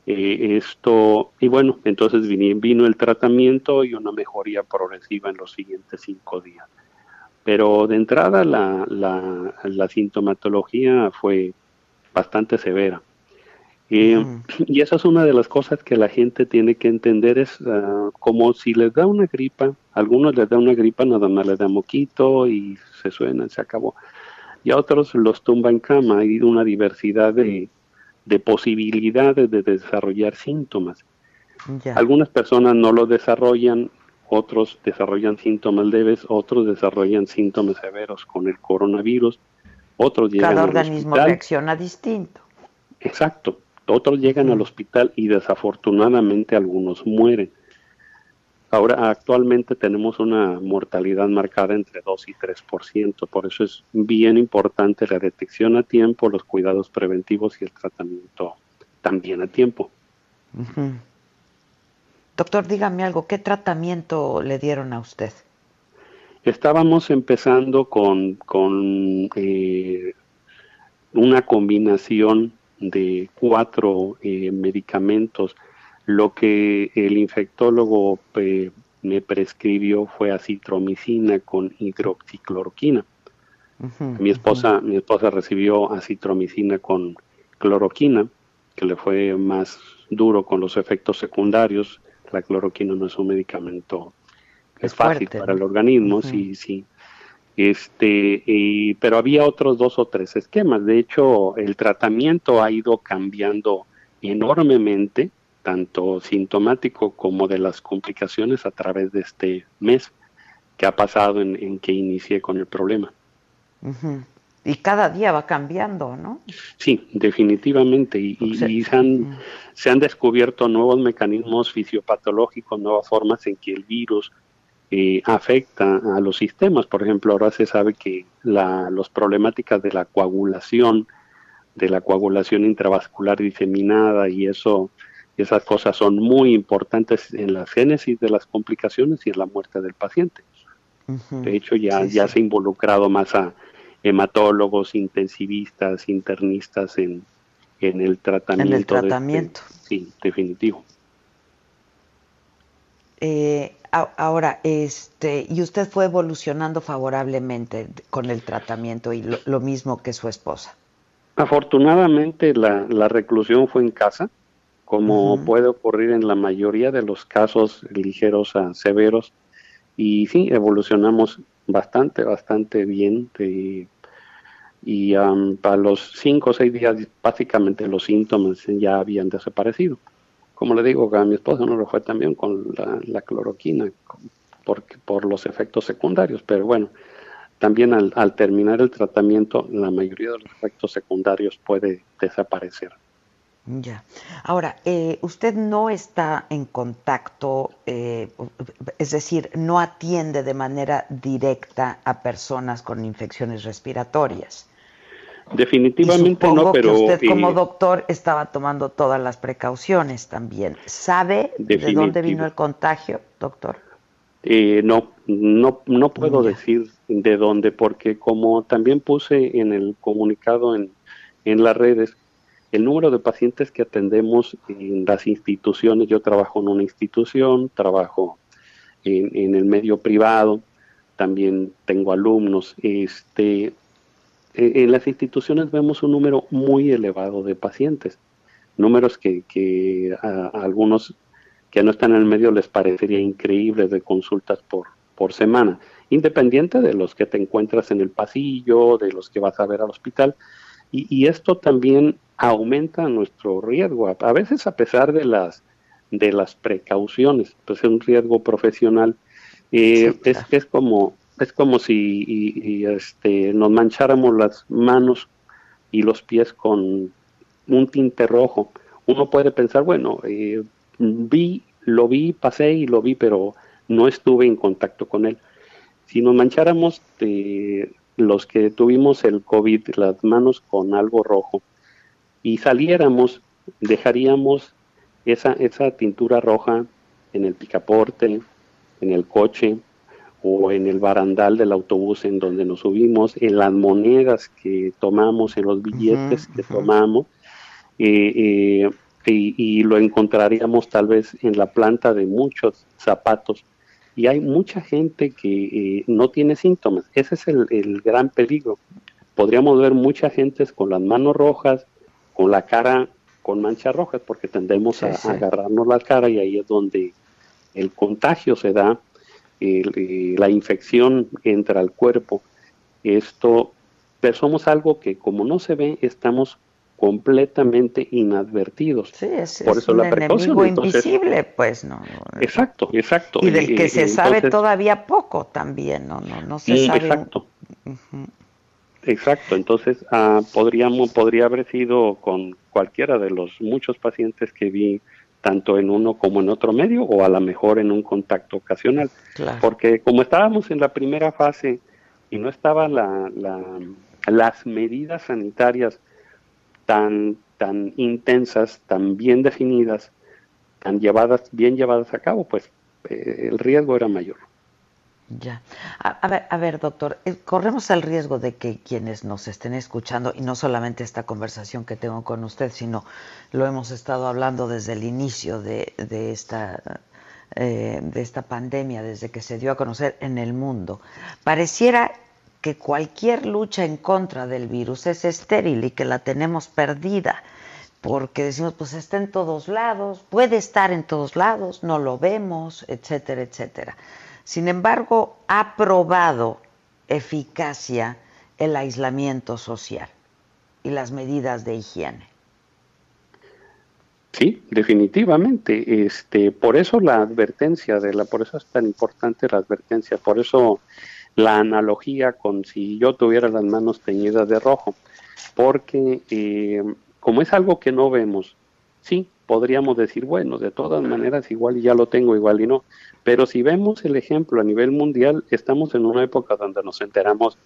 Eh, esto, y bueno, entonces vino, vino el tratamiento y una mejoría progresiva en los siguientes cinco días. Pero de entrada la, la, la sintomatología fue bastante severa. Eh, y esa es una de las cosas que la gente tiene que entender, es ah, como si les da una gripa, a algunos les da una gripa, nada más les da moquito y se suena, se acabó. Y a otros los tumba en cama, hay una diversidad de, de posibilidades de desarrollar síntomas. Algunas personas no lo desarrollan, otros desarrollan síntomas leves, otros desarrollan síntomas severos con el coronavirus, otros llegan Cada organismo reacciona distinto. Exacto. Otros llegan al hospital y desafortunadamente algunos mueren. Ahora, actualmente tenemos una mortalidad marcada entre 2 y 3%, por eso es bien importante la detección a tiempo, los cuidados preventivos y el tratamiento también a tiempo. Doctor, dígame algo, ¿qué tratamiento le dieron a usted? Estábamos empezando con, con eh, una combinación de cuatro eh, medicamentos lo que el infectólogo eh, me prescribió fue acitromicina con hidroxicloroquina. mi esposa, mi esposa recibió acitromicina con cloroquina, que le fue más duro con los efectos secundarios. La cloroquina no es un medicamento es, fácil para el organismo, sí, sí. Este, pero había otros dos o tres esquemas. De hecho, el tratamiento ha ido cambiando enormemente tanto sintomático como de las complicaciones a través de este mes que ha pasado en, que inicié con el problema. Y cada día va cambiando, ¿no? Sí, definitivamente. Y, se, han, se han descubierto nuevos mecanismos fisiopatológicos, nuevas formas en que el virus eh, afecta a los sistemas. Por ejemplo, ahora se sabe que la los problemáticas de la coagulación, de la coagulación intravascular diseminada y eso esas cosas son muy importantes en la génesis de las complicaciones y en la muerte del paciente. De hecho, ya, ya se ha involucrado más a hematólogos, intensivistas, internistas en, en el tratamiento. En el tratamiento. sí, definitivo. Eh, ahora, este, y usted fue evolucionando favorablemente con el tratamiento y lo, mismo que su esposa. Afortunadamente la, la reclusión fue en casa como puede ocurrir en la mayoría de los casos ligeros a severos. Y sí, evolucionamos bastante, bastante bien. y para los cinco o seis días, básicamente los síntomas ya habían desaparecido. Como le digo, a mi esposa no lo fue también con la, cloroquina, porque, por los efectos secundarios, pero bueno, también al, al terminar el tratamiento, la mayoría de los efectos secundarios puede desaparecer. Ya. Ahora, eh, usted no está en contacto, eh, es decir, no atiende de manera directa a personas con infecciones respiratorias. Definitivamente no, pero que usted como eh, doctor estaba tomando todas las precauciones también. ¿Sabe de dónde vino el contagio, doctor? no, no, no puedo decir de dónde, porque como también puse en el comunicado en, en las redes, el número de pacientes que atendemos en las instituciones, yo trabajo en una institución, trabajo en, el medio privado, también tengo alumnos, este, en las instituciones vemos un número muy elevado de pacientes, números que, a, algunos que no están en el medio les parecería increíble de consultas por, por semana, independiente de los que te encuentras en el pasillo, de los que vas a ver al hospital. Y esto también aumenta nuestro riesgo, a, veces a pesar de las de las precauciones, pues es un riesgo profesional. Eh, es, es como es como si este, nos mancháramos las manos y los pies con un tinte rojo. Uno puede pensar, bueno, eh, vi, lo vi, pasé y lo vi, pero no estuve en contacto con él. Si nos mancháramos los que tuvimos el COVID, las manos con algo rojo, y saliéramos, dejaríamos esa, esa tintura roja en el picaporte, en el coche o en el barandal del autobús en donde nos subimos, en las monedas que tomamos, en los billetes que tomamos, eh, eh, y, y lo encontraríamos tal vez en la planta de muchos zapatos. Y hay mucha gente que eh, no tiene síntomas. Ese es el, el gran peligro. Podríamos ver mucha gente con las manos rojas, con la cara con manchas rojas, porque tendemos a, Sí, sí. a agarrarnos la cara y ahí es donde el contagio se da, el- la infección entra al cuerpo. Esto, pero somos algo que como no se ve, estamos completamente inadvertidos. Sí, es, Por es eso un la precaución. enemigo Entonces, invisible, pues, no. no. Exacto, exacto. Y del que Eh, se sabe entonces- todavía poco también, no, no, no se Mm, sabe. un- Exacto. Exacto, entonces ah, podríamos, podría haber sido con cualquiera de los muchos pacientes que vi, tanto en uno como en otro medio, o a lo mejor en un contacto ocasional. Claro. Porque como estábamos en la primera fase y no estaban la, la- las medidas sanitarias tan, tan intensas, tan bien definidas, tan llevadas, bien llevadas a cabo, pues eh, el riesgo era mayor. Ya. A, ver, a ver, doctor, eh, corremos el riesgo de que quienes nos estén escuchando, y no solamente esta conversación que tengo con usted, sino lo hemos estado hablando desde el inicio de, de esta, eh, de esta pandemia, desde que se dio a conocer en el mundo, pareciera que cualquier lucha en contra del virus es estéril y que la tenemos perdida, porque decimos, pues está en todos lados, puede estar en todos lados, no lo vemos, etcétera, etcétera. Sin embargo, ha probado eficacia el aislamiento social y las medidas de higiene. Sí, definitivamente. Este, por eso la advertencia de la, por eso es tan importante la advertencia, por eso la analogía con si yo tuviera las manos teñidas de rojo, porque eh, como es algo que no vemos, sí, podríamos decir, bueno, de todas maneras igual y ya lo tengo, igual y no, pero si vemos el ejemplo a nivel mundial, estamos en una época donde nos enteramos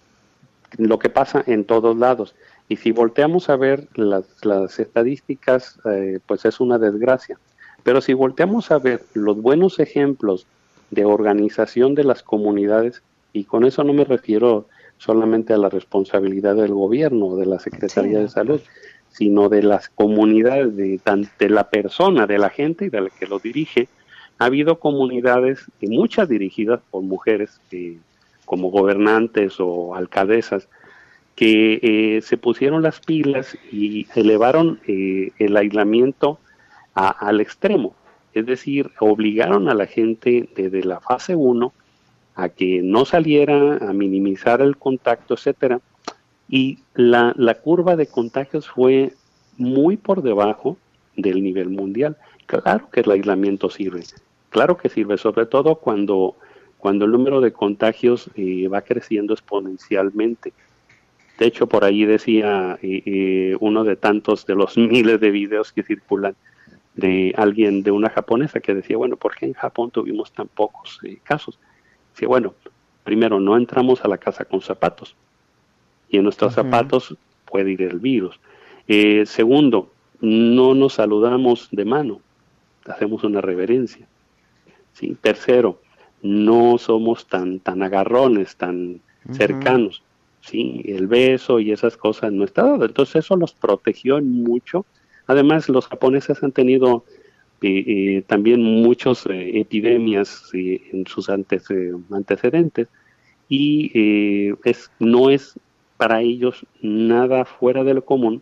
lo que pasa en todos lados. Y si volteamos a ver las, las estadísticas, eh, pues es una desgracia. Pero si volteamos a ver los buenos ejemplos de organización de las comunidades, y con eso no me refiero solamente a la responsabilidad del gobierno o de la Secretaría Sí, de Salud, sino de las comunidades, de, de la persona, de la gente y de la que lo dirige. Ha habido comunidades, y muchas dirigidas por mujeres, como gobernantes o alcaldesas, que eh, se pusieron las pilas y elevaron eh, el aislamiento a- al extremo. Es decir, obligaron a la gente desde la fase 1 a que no saliera, a minimizar el contacto, etcétera. Y la, la curva de contagios fue muy por debajo del nivel mundial. Claro que el aislamiento sirve, claro que sirve, sobre todo cuando, cuando el número de contagios eh, va creciendo exponencialmente. De hecho, por ahí decía eh, eh, uno de tantos de los miles de videos que circulan de alguien, de una japonesa, que decía, bueno, ¿por qué en Japón tuvimos tan pocos casos? Decía, bueno, primero, no entramos a la casa con zapatos y en nuestros zapatos puede ir el virus. Eh, segundo, no nos saludamos de mano, hacemos una reverencia. ¿sí? Tercero, no somos tan, tan agarrones, tan cercanos. ¿sí? El beso y esas cosas no está dado. Entonces eso los protegió mucho. Además, los japoneses han tenido eh, eh, también muchas epidemias en sus antes, antecedentes y es, no es para ellos nada fuera de lo común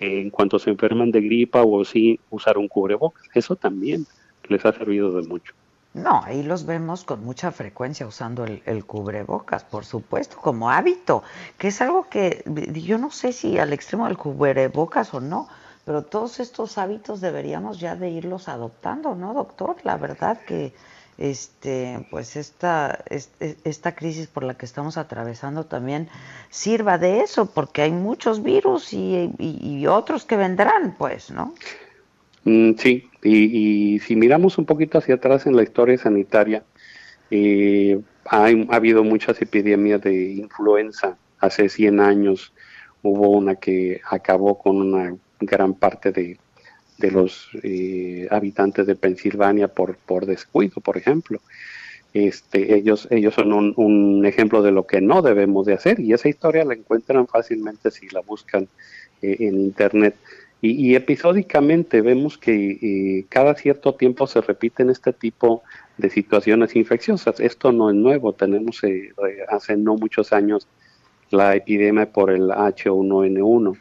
eh, en cuanto se enferman de gripa o sí usar un cubrebocas. Eso también les ha servido de mucho. No, ahí los vemos con mucha frecuencia usando el cubrebocas, por supuesto, como hábito, que es algo que yo no sé si al extremo del cubrebocas o no, pero todos estos hábitos deberíamos ya de irlos adoptando, ¿no, doctor? La verdad que este pues esta es- es- esta crisis por la que estamos atravesando también sirva de eso, porque hay muchos virus y, y- otros que vendrán, pues, ¿no? Mm, sí, y, y si miramos un poquito hacia atrás en la historia sanitaria, eh, hay- ha habido muchas epidemias de influenza. Hace 100 años hubo una que acabó con una gran parte de, de los eh, habitantes de Pensilvania por, por descuido, por ejemplo. Este, ellos, ellos son un, un, ejemplo de lo que no debemos de hacer y esa historia la encuentran fácilmente si la buscan eh, en internet. Y, y, episódicamente vemos que eh, cada cierto tiempo se repiten este tipo de situaciones infecciosas. Esto no es nuevo, tenemos eh, hace no muchos años la epidemia por el H1N1,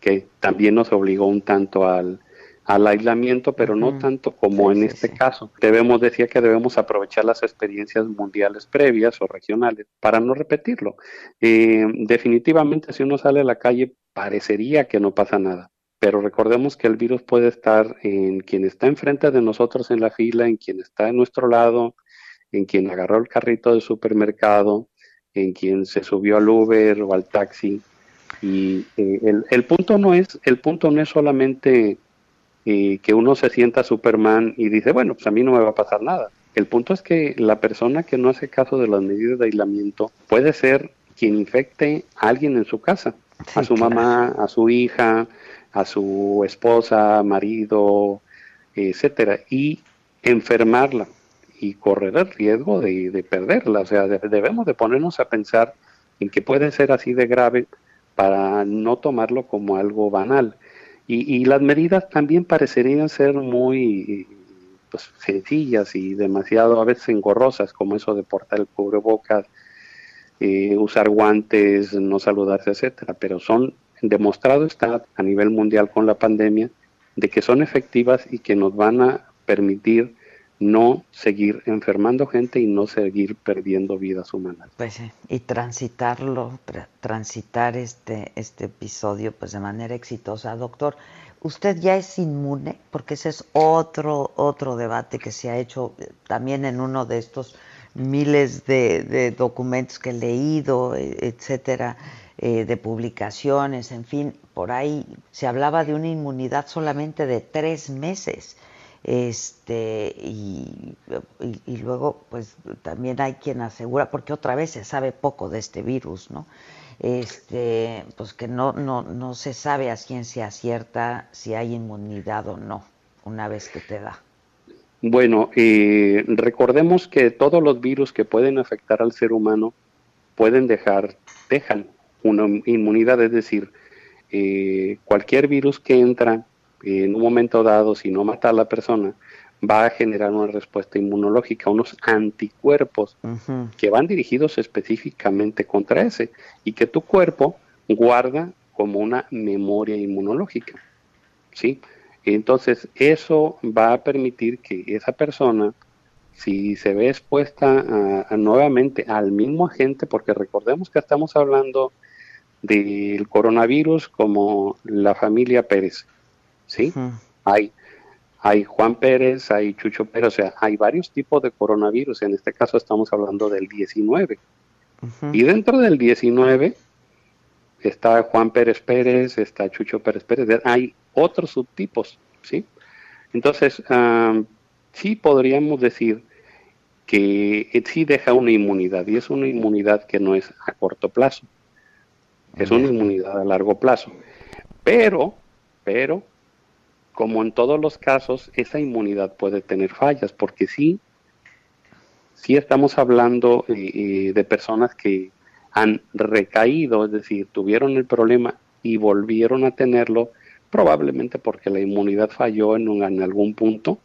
que también nos obligó un tanto al, al aislamiento, pero no tanto como Sí, en sí, este sí. caso. Debemos decir que debemos aprovechar las experiencias mundiales previas o regionales para no repetirlo. Eh, definitivamente, si uno sale a la calle, parecería que no pasa nada. Pero recordemos que el virus puede estar en quien está enfrente de nosotros en la fila, en quien está a nuestro lado, en quien agarró el carrito del supermercado, en quien se subió al Uber o al taxi. Y eh, el, el punto no es, el punto no es solamente eh, que uno se sienta Superman y dice, bueno, pues a mí no me va a pasar nada. El punto es que la persona que no hace caso de las medidas de aislamiento puede ser quien infecte a alguien en su casa, a su mamá, a su hija, a su esposa, marido, etcétera, y enfermarla y correr el riesgo de, de perderla. O sea, de- debemos de ponernos a pensar en que puede ser así de grave para no tomarlo como algo banal. Y, y las medidas también parecerían ser muy pues, sencillas y demasiado a veces engorrosas, como eso de portar el cubrebocas, eh, usar guantes, no saludarse, etcétera. Pero son demostrado está a nivel mundial con la pandemia de que son efectivas y que nos van a permitir no seguir enfermando gente y no seguir perdiendo vidas humanas. Pues sí, y transitarlo, tra- transitar este, este episodio pues de manera exitosa. Doctor, ¿usted ya es inmune? Porque ese es otro, otro debate que se ha hecho eh, también en uno de estos miles de, documentos que he leído, eh, etcétera, eh, de publicaciones, en fin, por ahí se hablaba de una inmunidad solamente de tres meses este y, luego pues también hay quien asegura porque otra vez se sabe poco de este virus no este pues que no no no se sabe a ciencia cierta si hay inmunidad o no una vez que te da. Bueno, eh, recordemos que todos los virus que pueden afectar al ser humano pueden dejar, dejan una inmunidad, es decir, eh, cualquier virus que entra en un momento dado, si no mata a la persona, va a generar una respuesta inmunológica, unos anticuerpos que van dirigidos específicamente contra ese y que tu cuerpo guarda como una memoria inmunológica. ¿sí? Entonces, eso va a permitir que esa persona, si se ve expuesta a- a nuevamente al mismo agente, porque recordemos que estamos hablando del coronavirus como la familia Pérez, ¿sí? Hay, hay Juan Pérez, hay Chucho Pérez, o sea, hay varios tipos de coronavirus. En este caso estamos hablando del 19. Ujú. Y dentro del 19 está Juan Pérez Pérez, está Chucho Pérez Pérez, hay otros subtipos, ¿sí? Entonces, sí podríamos decir que sí deja una inmunidad, y es una inmunidad que no es a corto plazo, es una inmunidad a largo plazo. Pero, pero, como en todos los casos, esa inmunidad puede tener fallas, porque sí, sí estamos hablando eh, eh, de personas que han recaído, es decir, tuvieron el problema y volvieron a tenerlo, probablemente porque la inmunidad falló en, en algún punto,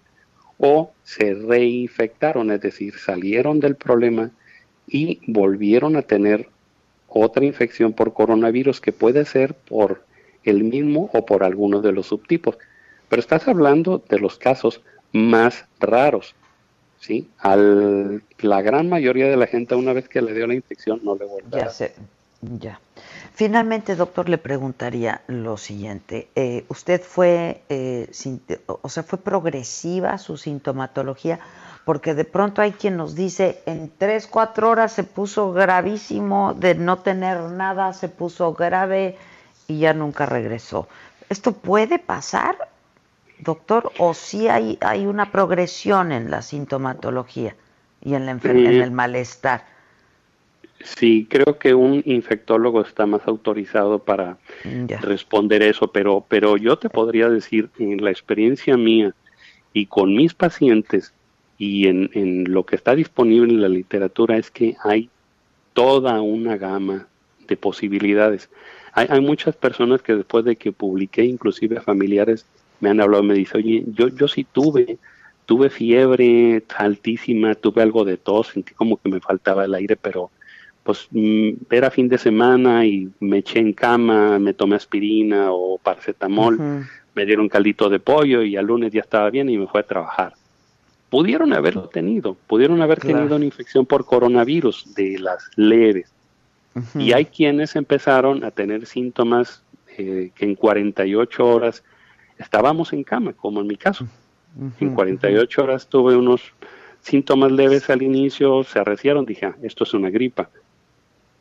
o se reinfectaron, es decir, salieron del problema y volvieron a tener otra infección por coronavirus que puede ser por el mismo o por alguno de los subtipos. Pero estás hablando de los casos más raros. ¿sí? Al, la gran mayoría de la gente, una vez que le dio la infección, no le vuelve Ya sé, ya. Finalmente, doctor, le preguntaría lo siguiente. Eh, ¿Usted fue, eh, o sea, fue progresiva su sintomatología? Porque de pronto hay quien nos dice, en tres, cuatro horas se puso gravísimo, de no tener nada, se puso grave y ya nunca regresó. ¿Esto puede pasar, doctor? ¿O sí hay, hay una progresión en la sintomatología y en, la enfer- en Eh, el malestar? Sí, creo que un infectólogo está más autorizado para Ya. responder eso, pero, pero yo te podría decir, en la experiencia mía y con mis pacientes y en, en lo que está disponible en la literatura es que hay toda una gama de posibilidades. Hay, hay muchas personas que después de que publiqué, inclusive familiares, me han hablado, me dicen, oye, yo, yo sí tuve, tuve fiebre altísima, tuve algo de tos, sentí como que me faltaba el aire, pero pues mm, era fin de semana y me eché en cama, me tomé aspirina o paracetamol, me dieron caldito de pollo y al lunes ya estaba bien y me fue a trabajar. Pudieron haberlo tenido, pudieron haber Claro. tenido una infección por coronavirus de las leves. Y hay quienes empezaron a tener síntomas eh, que en 48 horas estábamos en cama, como en mi caso. En 48 horas tuve unos síntomas leves al inicio, se arreciaron, dije, "Ah, esto es una gripa.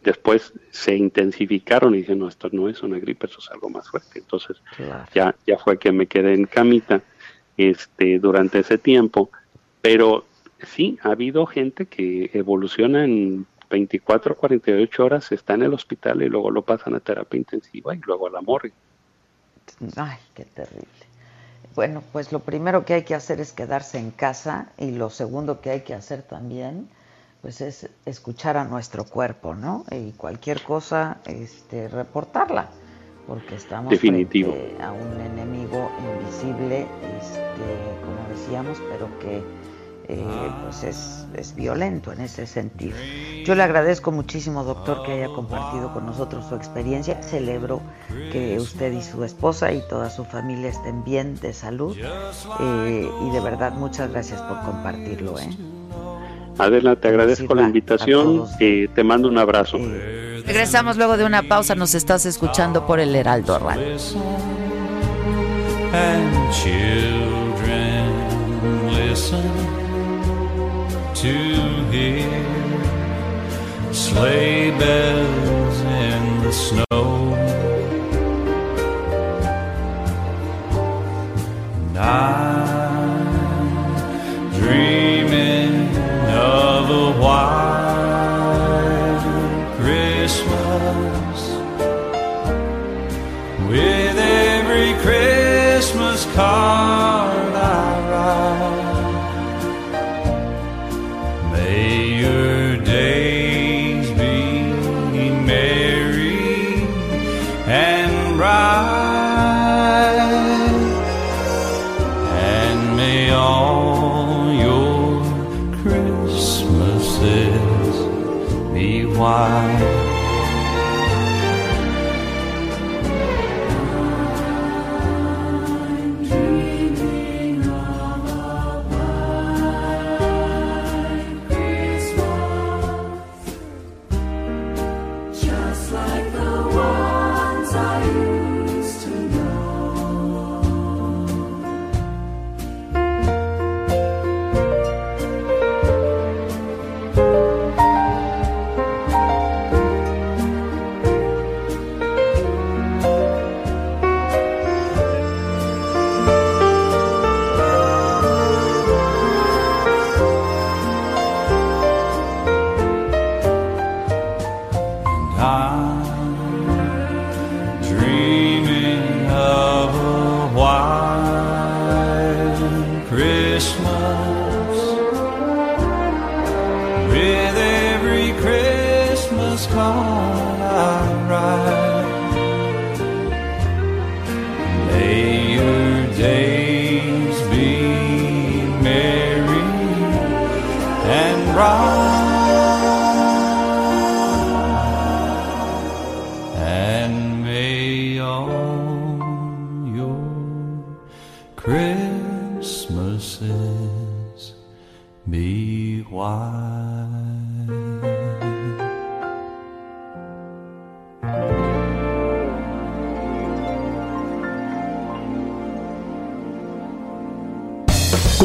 Después se intensificaron y dije, no, esto no es una gripa, eso es algo más fuerte. Entonces Claro. ya, ya fue que me quedé en camita este, durante ese tiempo. Pero sí, ha habido gente que evoluciona en 24, 48 horas, está en el hospital y luego lo pasan a terapia intensiva y luego a la morgue. Ay, qué terrible. Bueno, pues lo primero que hay que hacer es quedarse en casa y lo segundo que hay que hacer también, pues es escuchar a nuestro cuerpo, ¿no? Y cualquier cosa, este, reportarla, porque estamos Definitivo. frente a un enemigo invisible, este, como decíamos, pero que eh, pues es, es violento en ese sentido. Yo le agradezco muchísimo, doctor, que haya compartido con nosotros su experiencia. Celebro que usted y su esposa y toda su familia estén bien de salud. eh, y de verdad, muchas gracias por compartirlo. ¿eh? Adela, te agradezco la invitación, eh, te mando un abrazo. Regresamos luego de una pausa. Nos estás escuchando por el Heraldo Radio. and children listen to hear sleigh bells in the snow. And I'm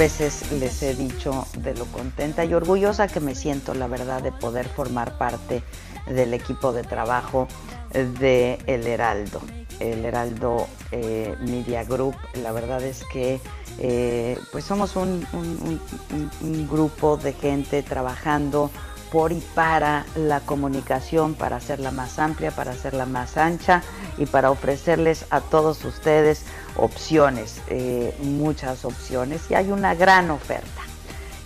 Veces les he dicho de lo contenta y orgullosa que me siento, la verdad, de poder formar parte del equipo de trabajo de El Heraldo. El Heraldo eh, Media Group, la verdad es que eh, pues somos un, grupo de gente trabajando por y para la comunicación, para hacerla más amplia, para hacerla más ancha y para ofrecerles a todos ustedes opciones, eh, muchas opciones y hay una gran oferta.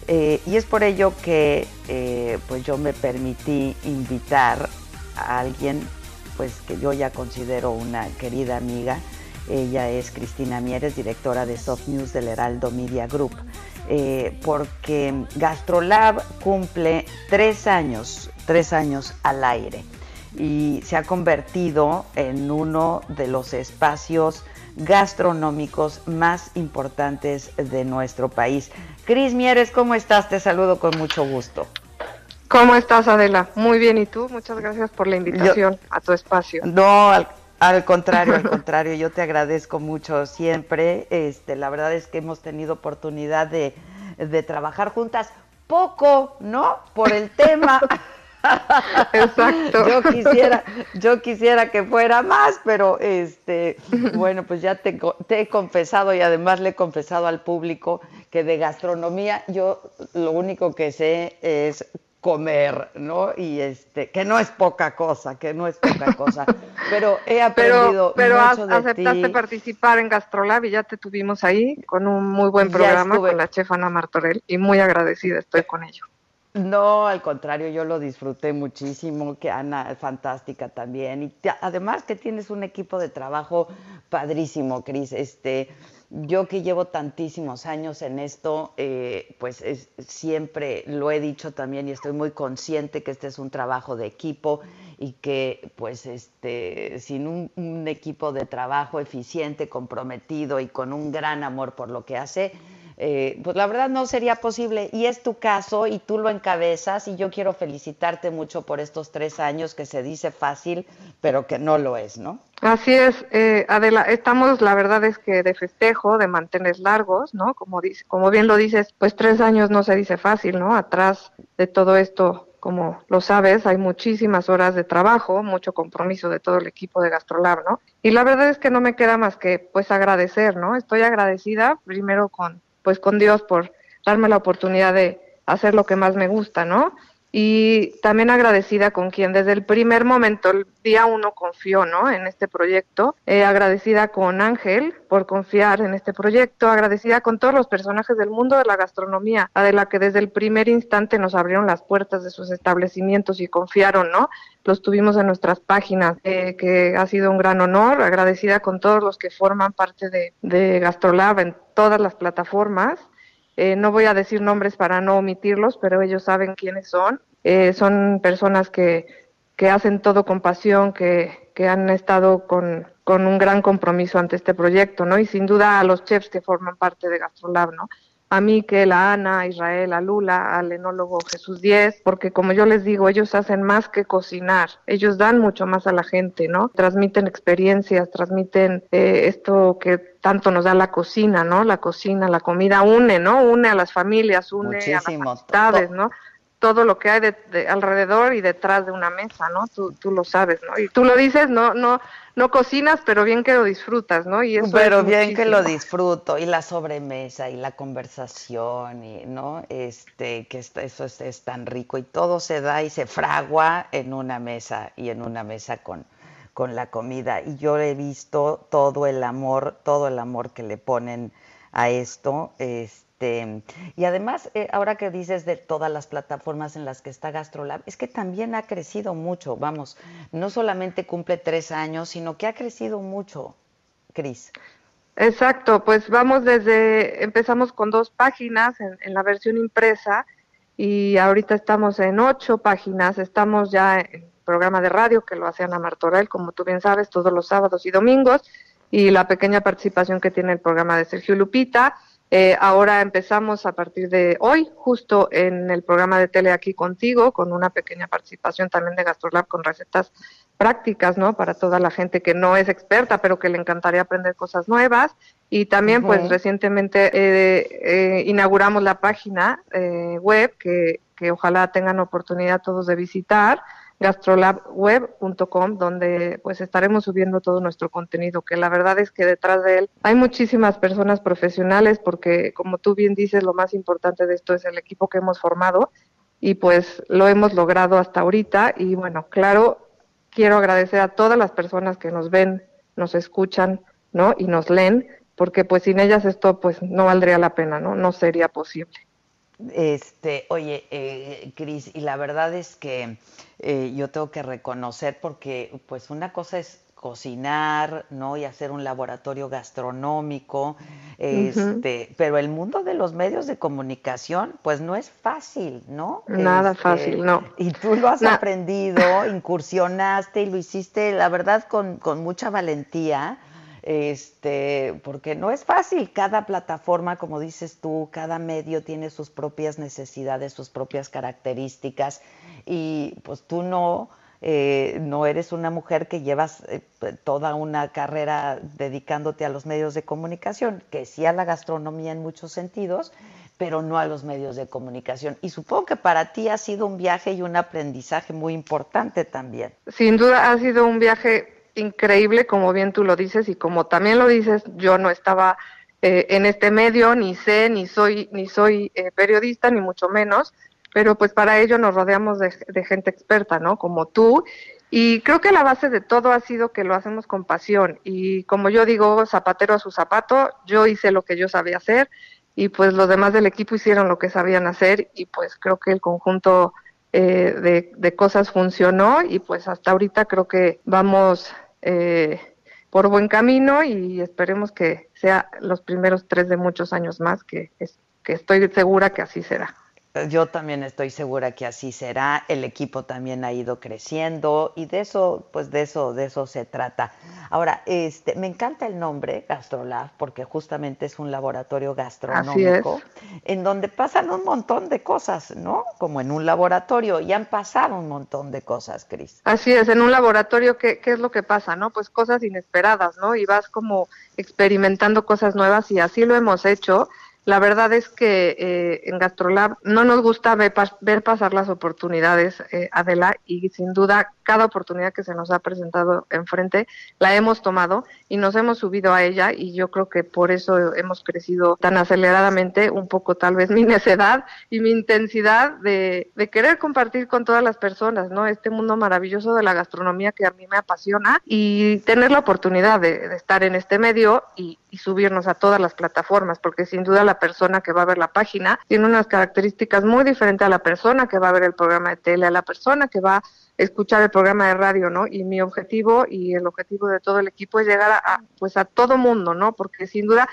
Eh, y es por ello que eh, pues yo me permití invitar a alguien pues que yo ya considero una querida amiga. Ella es Cristina Mieres, directora de Soft News del Heraldo Media Group, eh, porque Gastrolab cumple tres años, tres años al aire y se ha convertido en uno de los espacios gastronómicos más importantes de nuestro país. Cris Mieres, ¿cómo estás? Te saludo con mucho gusto. ¿Cómo estás, Adela? Muy bien, ¿y tú? Muchas gracias por la invitación a tu espacio. No, al, al contrario, al contrario, yo te agradezco mucho siempre. Este, la verdad es que hemos tenido oportunidad de, de trabajar juntas poco, ¿no? Por el tema. Exacto. Yo quisiera, yo quisiera que fuera más, pero este, bueno, pues ya te, te he confesado y además le he confesado al público que de gastronomía yo lo único que sé es comer, ¿no? Y este, que no es poca cosa, que no es poca cosa, pero he aprendido Pero, pero has- mucho de aceptaste ti. participar en Gastrolab y ya te tuvimos ahí con un muy buen programa con la chef Ana Martorell y muy agradecida estoy con ello. No, al contrario, yo lo disfruté muchísimo, que Ana es fantástica también. Y te- además que tienes un equipo de trabajo padrísimo, Cris. Este, yo que llevo tantísimos años en esto, eh, pues es- siempre lo he dicho también y estoy muy consciente que este es un trabajo de equipo y que pues este sin un, un equipo de trabajo eficiente, comprometido y con un gran amor por lo que hace, eh, pues la verdad no sería posible. Y es tu caso y tú lo encabezas y yo quiero felicitarte mucho por estos tres años que se dice fácil, pero que no lo es, ¿no? Así es, eh, Adela, estamos, la verdad es que de festejo, de mantener largos, ¿no? Como, dice, como bien lo dices, pues tres años no se dice fácil, ¿no? Atrás de todo esto, como lo sabes, hay muchísimas horas de trabajo, mucho compromiso de todo el equipo de Gastrolab, ¿no? Y la verdad es que no me queda más que, pues, agradecer, ¿no? Estoy agradecida primero con, pues, con Dios por darme la oportunidad de hacer lo que más me gusta, ¿no? y también agradecida con quien desde el primer momento, el día uno, confió ¿no? en este proyecto, Eh, agradecida con Ángel por confiar en este proyecto, agradecida con todos los personajes del mundo de la gastronomía, a de la que desde el primer instante nos abrieron las puertas de sus establecimientos y confiaron, ¿no? Los tuvimos en nuestras páginas, eh, que ha sido un gran honor, agradecida con todos los que forman parte de, de Gastrolab en todas las plataformas, eh, no voy a decir nombres para no omitirlos, pero ellos saben quiénes son. Eh, son personas que, que hacen todo con pasión, que, que han estado con, con un gran compromiso ante este proyecto, ¿no? Y sin duda a los chefs que forman parte de Gastrolab, ¿no? A Miquel, a Ana, a Israel, a Lula, al enólogo Jesús Díez, porque como yo les digo, ellos hacen más que cocinar, ellos dan mucho más a la gente, ¿no? Transmiten experiencias, transmiten eh, esto que tanto nos da la cocina, ¿no? La cocina, la comida une, ¿no? Une a las familias, une a las amistades, ¿no? Todo lo que hay de, de- alrededor y detrás de una mesa, ¿no? Tú, tú lo sabes, ¿no? Y tú lo dices, no, no, no cocinas, pero bien que lo disfrutas, ¿no? Y eso Pero es bien que lo disfruto y la sobremesa y la conversación y no este que es- eso es, es tan rico y todo se da y se fragua en una mesa y en una mesa con con la comida y yo he visto todo el amor todo el amor que le ponen a esto este y además eh, ahora que dices de todas las plataformas en las que está Gastrolab es que también ha crecido mucho vamos no solamente cumple tres años sino que ha crecido mucho Cris Exacto, pues vamos desde, empezamos con dos páginas en, en la versión impresa y ahorita estamos en ocho páginas, estamos ya en programa de radio que lo hace Ana Martorell, como tú bien sabes, todos los sábados y domingos, y la pequeña participación que tiene el programa de Sergio Lupita. Eh, ahora empezamos a partir de hoy, justo en el programa de tele aquí contigo, con una pequeña participación también de GastroLab con recetas prácticas, ¿no? Para toda la gente que no es experta, pero que le encantaría aprender cosas nuevas. Y también, pues, recientemente eh, eh, inauguramos la página eh, web que, que ojalá tengan oportunidad todos de visitar gastrolabweb.com donde pues estaremos subiendo todo nuestro contenido que la verdad es que detrás de él hay muchísimas personas profesionales porque como tú bien dices lo más importante de esto es el equipo que hemos formado y pues lo hemos logrado hasta ahorita y bueno claro quiero agradecer a todas las personas que nos ven nos escuchan no y nos leen porque pues sin ellas esto pues no valdría la pena no no sería posible Este, oye, eh, Cris, y la verdad es que eh, yo tengo que reconocer porque, pues, una cosa es cocinar, ¿no? Y hacer un laboratorio gastronómico, este, pero el mundo de los medios de comunicación, pues, no es fácil, ¿no? Nada Este, fácil, no. Y tú lo has aprendido, incursionaste y lo hiciste, la verdad, con, con mucha valentía, este, porque no es fácil. Cada plataforma, como dices tú, cada medio tiene sus propias necesidades, sus propias características, y pues tú no, eh, no eres una mujer que llevas eh, toda una carrera dedicándote a los medios de comunicación, que sí a la gastronomía en muchos sentidos, pero no a los medios de comunicación. Y supongo que para ti ha sido un viaje y un aprendizaje muy importante también. Sin duda ha sido un viaje increíble, como bien tú lo dices, y como también lo dices, yo no estaba eh, en este medio, ni sé, ni soy, ni soy eh, periodista, ni mucho menos, pero pues para ello nos rodeamos de, gente experta, ¿no? Como tú. Y creo que la base de todo ha sido que lo hacemos con pasión. Y como yo digo, zapatero a su zapato, yo hice lo que yo sabía hacer y pues los demás del equipo hicieron lo que sabían hacer y pues creo que el conjunto eh, de cosas funcionó y pues hasta ahorita creo que vamos eh, por buen camino y esperemos que sea los primeros tres de muchos años más, que, es, que estoy segura que así será. Yo también estoy segura que así será. El equipo también ha ido creciendo y de eso, pues de eso, de eso se trata. Ahora, este, me encanta el nombre Gastrolab porque justamente es un laboratorio gastronómico en donde pasan un montón de cosas, ¿no? Como en un laboratorio y han pasado un montón de cosas, Cris. Así es, en un laboratorio, ¿qué, ¿qué es lo que pasa, no? Pues cosas inesperadas, ¿no? Y vas como experimentando cosas nuevas y así lo hemos hecho. La verdad es que eh, en Gastrolab no nos gusta ver, pas- ver pasar las oportunidades, eh, Adela, y sin duda cada oportunidad que se nos ha presentado enfrente la hemos tomado y nos hemos subido a ella y yo creo que por eso hemos crecido tan aceleradamente, un poco tal vez mi necedad y mi intensidad de, de querer compartir con todas las personas, ¿no? Este mundo maravilloso de la gastronomía que a mí me apasiona y tener la oportunidad de, de estar en este medio y, y subirnos a todas las plataformas, porque sin duda la persona que va a ver la página tiene unas características muy diferentes a la persona que va a ver el programa de tele, a la persona que va a escuchar el programa de radio, ¿no? Y mi objetivo y el objetivo de todo el equipo es llegar a, pues a todo mundo, ¿no? Porque sin duda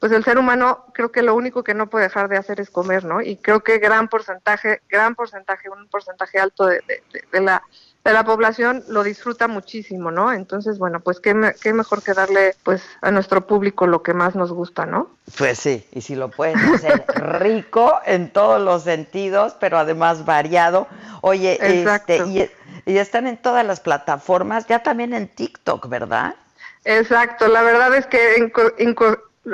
pues el ser humano creo que lo único que no puede dejar de hacer es comer, ¿no? Y creo que gran porcentaje, gran porcentaje, un porcentaje alto de, de- de- de la la población lo disfruta muchísimo, ¿no? Entonces, bueno, pues qué, me- qué mejor que darle pues a nuestro público lo que más nos gusta, ¿no? Pues sí, y si lo puedes hacer rico en todos los sentidos, pero además variado. Oye, Exacto. este, y, y están en todas las plataformas, ya también en TikTok, ¿verdad? Exacto, la verdad es que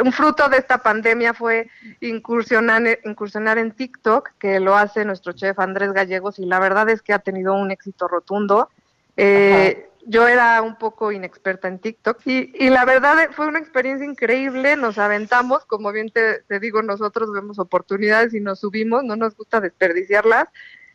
un fruto de esta pandemia fue incursionar, incursionar en TikTok, que lo hace nuestro chef Andrés Gallegos, y la verdad es que ha tenido un éxito rotundo. Eh, yo era un poco inexperta en TikTok y, y la verdad fue una experiencia increíble, nos aventamos, como bien te, te digo, nosotros vemos oportunidades y nos subimos, no nos gusta desperdiciarlas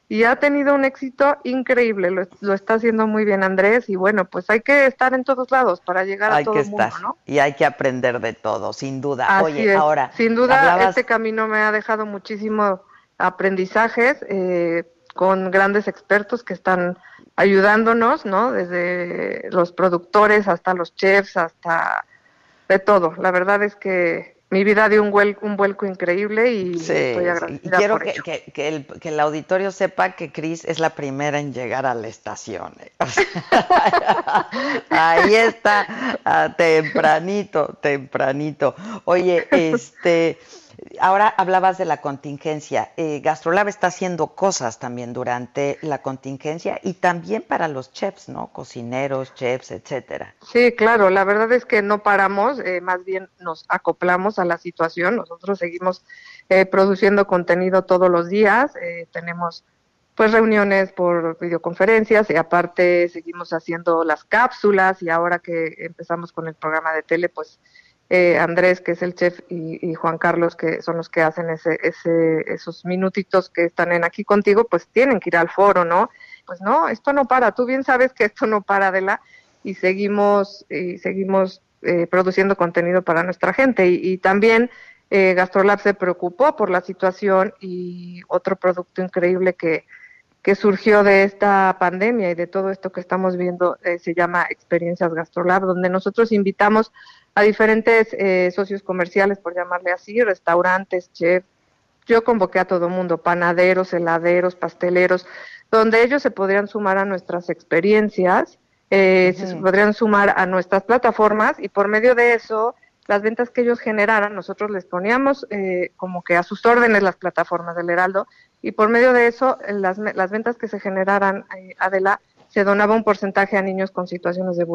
y ha tenido un éxito increíble, lo, lo está haciendo muy bien Andrés y bueno, pues hay que estar en todos lados para llegar a todo que el mundo, estar ¿no? y hay que aprender de todo, sin duda. Así Oye, es. ahora, sin duda hablabas- este camino me ha dejado muchísimos aprendizajes eh, con grandes expertos que están ayudándonos, ¿no? Desde los productores hasta los chefs, hasta de todo. La verdad es que mi vida dio un, vuel- un vuelco increíble y Sí, estoy agradecida Y quiero por que, ello. que- que el, que el auditorio sepa que Cris es la primera en llegar a la estación. ¿eh? O sea, ahí está, ah, tempranito, tempranito. Oye, este, ahora hablabas de la contingencia. Eh, Gastrolab está haciendo cosas también durante la contingencia y también para los chefs, ¿no? Cocineros, chefs, etcétera. Sí, claro, la verdad es que no paramos, eh, más bien nos acoplamos a la situación. Nosotros seguimos eh, produciendo contenido todos los días, eh, tenemos pues reuniones por videoconferencias y aparte seguimos haciendo las cápsulas y ahora que empezamos con el programa de tele, pues eh, Andrés, que es el chef, y, Juan Carlos, que son los que hacen ese, ese, esos minutitos que están en aquí contigo, pues tienen que ir al foro, ¿no? Pues no, esto no para, tú bien sabes que esto no para de la y seguimos y seguimos eh, produciendo contenido para nuestra gente y, y también eh, Gastrolab se preocupó por la situación y otro producto increíble que que surgió de esta pandemia y de todo esto que estamos viendo eh, se llama Experiencias Gastrolab, donde nosotros invitamos a diferentes eh, socios comerciales, por llamarle así, restaurantes, chefs. Yo convoqué a todo mundo, panaderos, heladeros, pasteleros, donde ellos se podrían sumar a nuestras experiencias, eh, se podrían sumar a nuestras plataformas y por medio de eso las ventas que ellos generaran, nosotros les poníamos eh, como que a sus órdenes las plataformas del Heraldo y por medio de eso las, las ventas que se generaran, eh, Adela, se donaba un porcentaje a niños con situaciones de,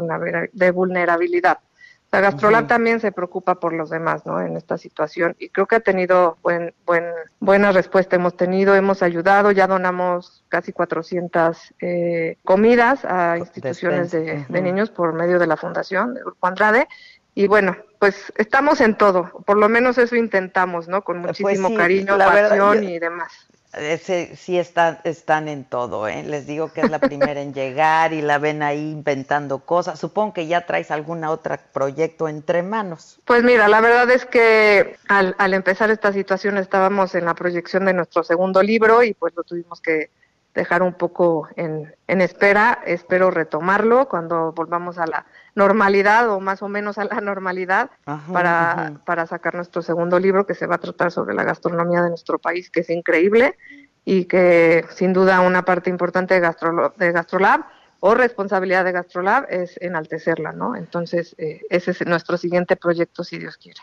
de vulnerabilidad. O sea, Gastrolab también se preocupa por los demás, ¿no? En esta situación y creo que ha tenido buen, buen, buena respuesta. Hemos tenido, hemos ayudado, ya donamos casi 400 eh, comidas a instituciones de, de niños por medio de la fundación de Grupo Andrade y bueno, pues estamos en todo, por lo menos eso intentamos, ¿no? Con muchísimo Pues sí, cariño, verdad, pasión yo- y demás. Ese, sí están, están en todo, ¿eh? Les digo que es la primera en llegar y la ven ahí inventando cosas. Supongo que ya traes algún otro proyecto entre manos. Pues mira, la verdad es que al, al empezar esta situación estábamos en la proyección de nuestro segundo libro y pues lo tuvimos que dejar un poco en, en espera. Espero retomarlo cuando volvamos a la normalidad o más o menos a la normalidad Ajá, para, ajá. para sacar nuestro segundo libro que se va a tratar sobre la gastronomía de nuestro país, que es increíble y que sin duda una parte importante de, Gastrolo- de Gastrolab o responsabilidad de Gastrolab es enaltecerla, ¿no? Entonces, eh, ese es nuestro siguiente proyecto, si Dios quiere.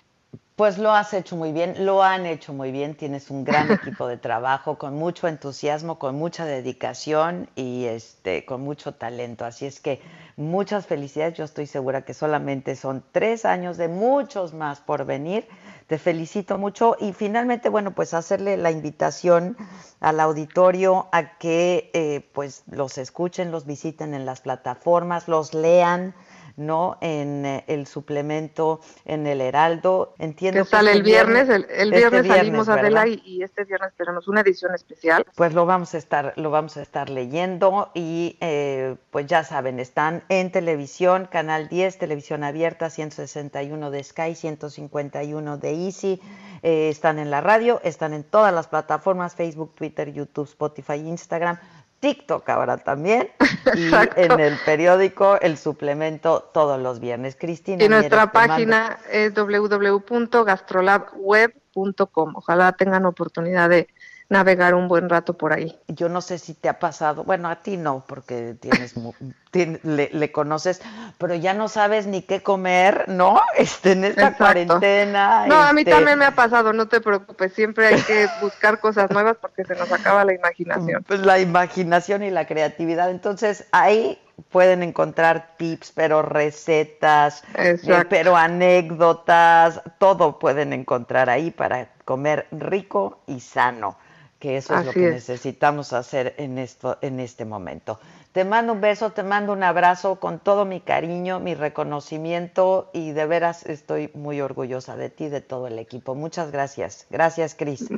Pues lo has hecho muy bien, lo han hecho muy bien, tienes un gran equipo de trabajo, con mucho entusiasmo, con mucha dedicación y este, con mucho talento. Así es que muchas felicidades, yo estoy segura que solamente son tres años de muchos más por venir. Te felicito mucho y finalmente, bueno, pues hacerle la invitación al auditorio a que eh, pues los escuchen, los visiten en las plataformas, los lean. ¿No? En eh, el suplemento en el Heraldo. Entiendo Que sale este el viernes, el, el este viernes salimos ¿verdad? Adela y, y este viernes tenemos una edición especial. Pues lo vamos a estar, lo vamos a estar leyendo y eh, pues ya saben, están en televisión, Canal 10, televisión abierta, 161 de Sky, 151 de Easy, eh, están en la radio, están en todas las plataformas, Facebook, Twitter, YouTube, Spotify, Instagram, TikTok ahora también, y en el periódico El Suplemento todos los viernes. Cristina. Y nuestra Mieres, te mando- página es www.gastrolabweb.com. Ojalá tengan oportunidad de navegar un buen rato por ahí. Yo no sé si te ha pasado, bueno, a ti no, porque tienes, le, le conoces, pero ya no sabes ni qué comer, ¿no? Este, en esta Exacto. cuarentena. No, a mí este, también me ha pasado, no te preocupes. Siempre hay que buscar cosas nuevas porque se nos acaba la imaginación. Pues la imaginación y la creatividad. Entonces, ahí pueden encontrar tips, pero recetas, eh, Exacto. pero anécdotas, todo pueden encontrar ahí para comer rico y sano, que eso es lo que es. necesitamos hacer en esto en este momento. Te mando un beso, te mando un abrazo con todo mi cariño, mi reconocimiento y de veras estoy muy orgullosa de ti, de todo el equipo. Muchas gracias. Gracias, Cris.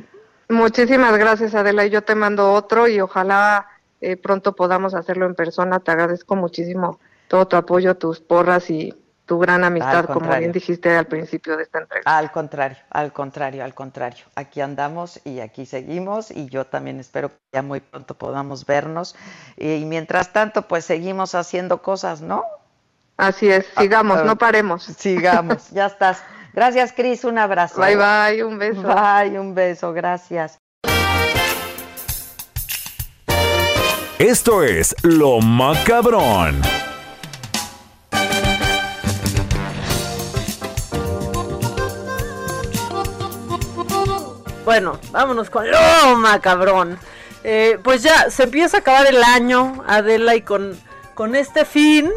Muchísimas gracias, Adela. Y yo te mando otro y ojalá eh, pronto podamos hacerlo en persona. Te agradezco muchísimo todo tu apoyo, tus porras y tu gran amistad, como bien dijiste al principio de esta entrega. Al contrario, al contrario, al contrario. Aquí andamos y aquí seguimos y yo también espero que ya muy pronto podamos vernos. Y, mientras tanto, pues seguimos haciendo cosas, ¿no? Así es, sigamos, Ah, no paremos. Sigamos, ya estás. Gracias, Cris, un abrazo. Bye, bye, un beso. Bye, un beso, gracias. Esto es Lo Macabrón. Bueno, vámonos con lo macabrón. Eh, pues ya, se empieza a acabar el año, Adela, y con, con este fin,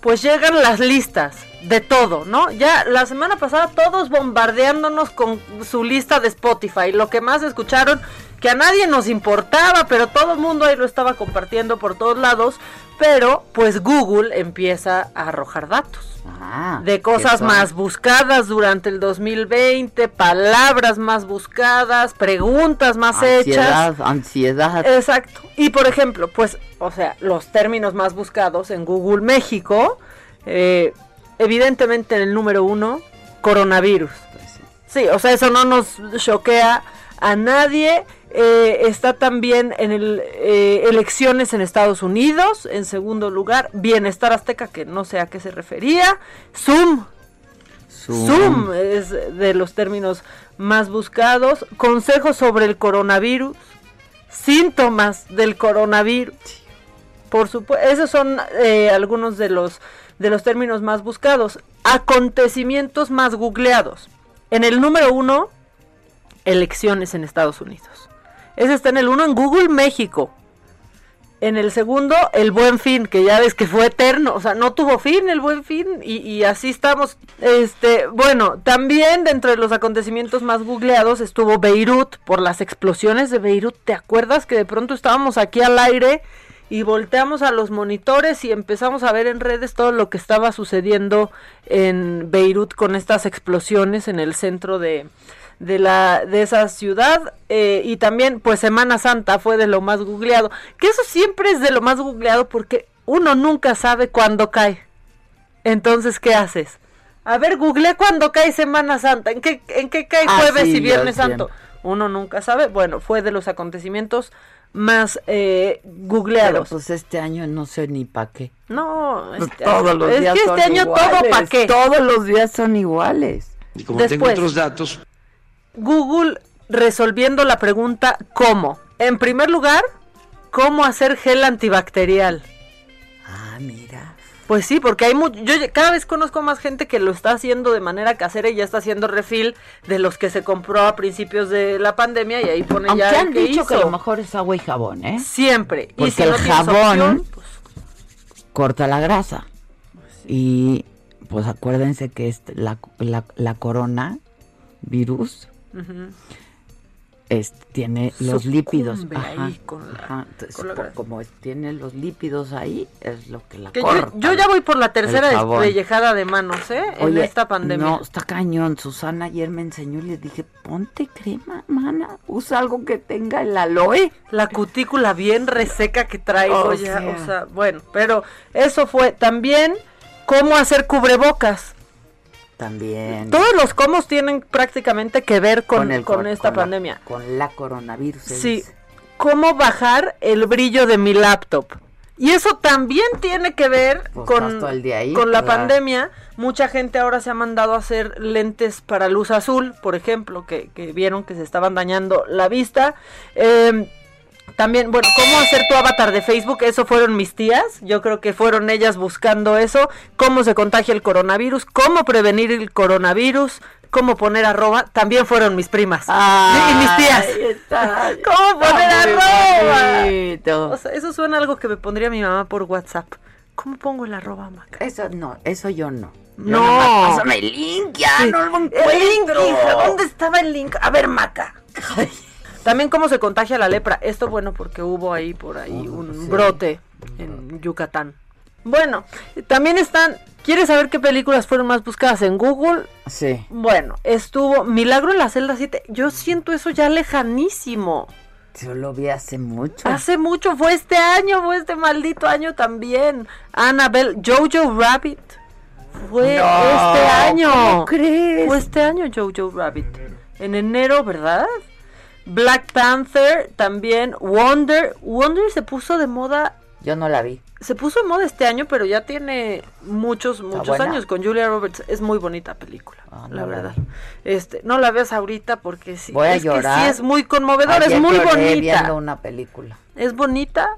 pues llegan las listas de todo, ¿no? Ya la semana pasada todos bombardeándonos con su lista de Spotify, lo que más escucharon, que a nadie nos importaba, pero todo el mundo ahí lo estaba compartiendo por todos lados, pero pues Google empieza a arrojar datos Ah, de cosas más buscadas durante el 2020, palabras más buscadas, preguntas más Ansiedad, hechas. ansiedad. Exacto. Y por ejemplo, pues, o sea, los términos más buscados en Google México, eh, evidentemente en el número uno, coronavirus. Sí, o sea, eso no nos choquea a nadie. Eh, está también en el eh, elecciones en Estados Unidos. En segundo lugar, bienestar azteca, que no sé a qué se refería. Zoom. Zoom. Zoom es de los términos más buscados. Consejos sobre el coronavirus. Síntomas del coronavirus. Por supuesto, esos son eh, algunos de los, de los términos más buscados. Acontecimientos más googleados. En el número uno, elecciones en Estados Unidos. Ese está en el uno en Google México. En el segundo, el buen fin, que ya ves que fue eterno, o sea, no tuvo fin el buen fin y, y así estamos. Este, bueno, también dentro de los acontecimientos más googleados estuvo Beirut por las explosiones de Beirut. ¿Te acuerdas que de pronto estábamos aquí al aire y volteamos a los monitores y empezamos a ver en redes todo lo que estaba sucediendo en Beirut con estas explosiones en el centro de, de la de esa ciudad eh, y también pues Semana Santa fue de lo más googleado que eso siempre es de lo más googleado porque uno nunca sabe cuándo cae. Entonces qué haces a ver googleé cuándo cae Semana Santa en qué en qué cae Ah, jueves sí, y Viernes. Santo uno nunca sabe. Bueno fue de los acontecimientos más eh, googleados Pero pues este año no sé ni para qué. no este Todos año- los es días que son este año todo para qué Todos los días son iguales. Y como tengo Después. otros datos, Google resolviendo la pregunta ¿cómo? En primer lugar, ¿cómo hacer gel antibacterial? Pues sí, porque hay mucho, yo cada vez conozco más gente que lo está haciendo de manera casera y ya está haciendo refill de los que se compró a principios de la pandemia y ahí pone Aunque ya han el que dicho que lo mejor es agua y jabón, ¿eh? Siempre. y Porque si el no jabón opción, pues, corta la grasa. Y pues acuérdense que este, la, la, la corona virus. Es- tiene los lípidos. Sucumbe Ajá, ahí con la- ajá. Entonces, con la por- grasa. como es- tiene los lípidos ahí, es lo que la Que yo, corta. yo ya voy por la tercera despellejada de manos, ¿eh? en esta pandemia. No, está cañón. Susana ayer me enseñó y le dije, ponte crema, mana. Usa algo que tenga el aloe. La cutícula bien reseca que traigo O ya, sea. o sea, bueno, pero eso fue también cómo hacer cubrebocas. También. Todos los cómo tienen prácticamente que ver con, el con esta con la- pandemia. con la coronavirus. Sí, cómo bajar el brillo de mi laptop. Y eso también tiene que ver Pues con, ahí, con la pandemia. Mucha gente ahora se ha mandado a hacer lentes para luz azul, por ejemplo, que, que vieron que se estaban dañando la vista. Eh, también, bueno, cómo hacer tu avatar de Facebook, eso fueron mis tías, yo creo que fueron ellas buscando eso, cómo se contagia el coronavirus, cómo prevenir el coronavirus, cómo poner arroba, también fueron mis primas y mis tías. Ahí está. ¿Cómo poner arroba? O sea, eso suena a algo que me pondría mi mamá por WhatsApp. ¿Cómo pongo el arroba, Maca? Eso no, eso yo no. Yo No. Pásame el link, ya Sí. no lo El link, encuentro. hija, ¿dónde estaba el link? A ver, Maca. También cómo se contagia la lepra. Esto bueno porque hubo ahí por ahí un sí. brote en Yucatán. Bueno, también están. ¿Quieres saber qué películas fueron más buscadas en Google? Sí. Bueno, estuvo Milagro en la celda 7. Yo siento eso ya lejanísimo. Yo lo vi hace mucho. Hace mucho, fue este año, fue este maldito año también. Annabelle, Jojo Rabbit. Fue No, este año. ¿cómo crees? Fue este año Jojo Rabbit. En enero, ¿verdad? Black Panther, también Wonder. Wonder se puso de moda. Yo no la vi. se puso de moda este año, pero ya tiene muchos, muchos años con Julia Roberts. Es muy bonita película, Ah, la no la verdad. vi. Este, no la veas ahorita porque sí, Voy a es que sí es muy conmovedora, es muy bonita. viendo una película. Es bonita,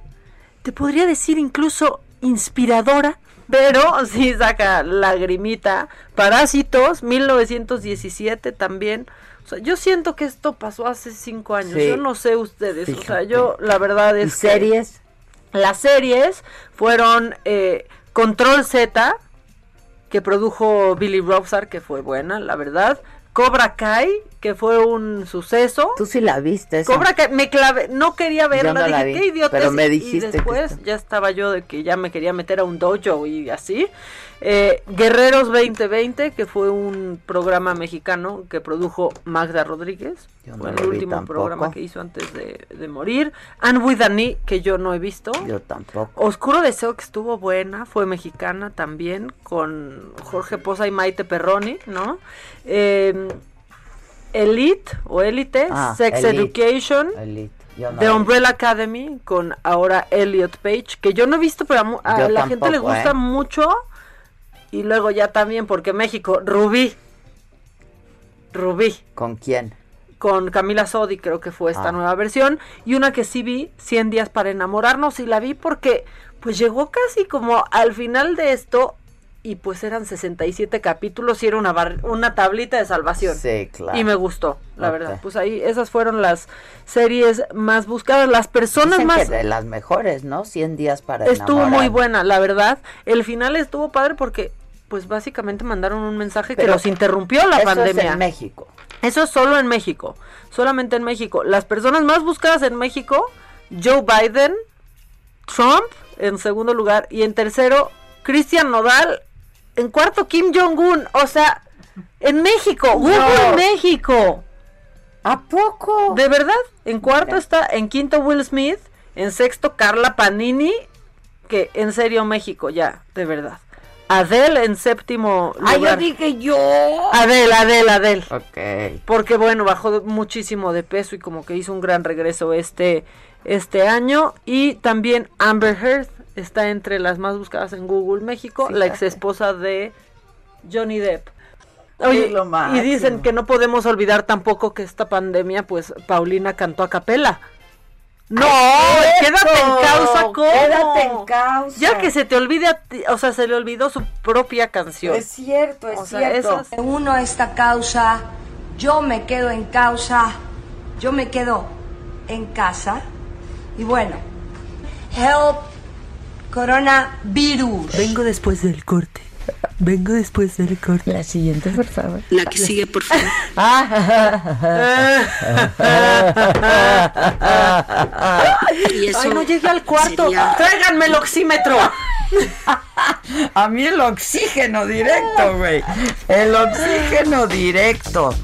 te podría decir incluso inspiradora, pero sí saca lagrimita. Parásitos, 1917 también. O sea, yo siento que esto pasó hace cinco años. Sí. Yo no sé ustedes. O sea, yo la verdad ¿Y es que series? las series fueron eh, Control Z, que produjo Billy Robsar, que fue buena, la verdad. Cobra Kai, que fue un suceso. Tú sí la viste. esa? Cobra Kai, me clavé, no quería verla, no la dije, vi, qué idiota pero es", me y dijiste que después está- ya estaba yo de que ya me quería meter a un dojo y así. Eh, Guerreros 2020, que fue un programa mexicano que produjo Magda Rodríguez. Yo no fue el último tampoco. programa que hizo antes de, de morir. And with an E, que yo no he visto. Yo tampoco. Oscuro Deseo, que estuvo buena, fue mexicana también, con Jorge Poza y Maite Perroni, ¿no? Eh, Elite o Elite, Ah, Sex Elite. Education, Elite. Yo no The. Umbrella Academy, con ahora Elliot Page, que yo no he visto, pero a, la gente le gusta ¿eh? mucho. Y luego ya también, porque México, Rubí. Rubí ¿Con quién? con Camila Sodi, creo que fue esta Ah. nueva versión, y una que sí vi, 100 días para enamorarnos, y la vi porque pues llegó casi como al final de esto, y pues eran 67 capítulos y era una, bar- una tablita de salvación. Sí, claro. Y me gustó, la verdad. Pues ahí esas fueron las series más buscadas, las personas Dicen que más... de las mejores, ¿no? 100 días para Estuvo enamorar. muy buena, la verdad. El final estuvo padre porque pues básicamente mandaron un mensaje que los interrumpió la Eso es pandemia. en México. Eso es solo en México, solamente en México. Las personas más buscadas en México, Joe Biden, Trump en segundo lugar y en tercero, Cristian Nodal, en cuarto, Kim Jong-un. O sea, en México, Google No. México. ¿A poco? De verdad, en cuarto está, en quinto Will Smith, en sexto Carla Panini, que en serio México, ya, de verdad. Adele en séptimo Ah, yo lugar. dije yo. Adele, Adele, Adele. Ok. Porque bueno, bajó muchísimo de peso y como que hizo un gran regreso este, este año. Y también Amber Heard está entre las más buscadas en Google México, la ex esposa de Johnny Depp. Oye, lo y dicen que no podemos olvidar tampoco que esta pandemia, pues Paulina cantó a capela. No, ¡Ay, quédate en causa, ¿cómo? Quédate en causa. Ya que se te olvide, o sea, se le olvidó su propia canción. Es cierto, es O sea, cierto. esas- uno a esta causa, yo me quedo en causa, yo me quedo en casa. Y bueno, help coronavirus. Vengo después del corte. Vengo después del corte. La siguiente, por favor. La que sigue, por favor. Y eso Ay, no llegué al cuarto. sería- Tráiganme el oxímetro. A mí el oxígeno directo, güey. El oxígeno directo.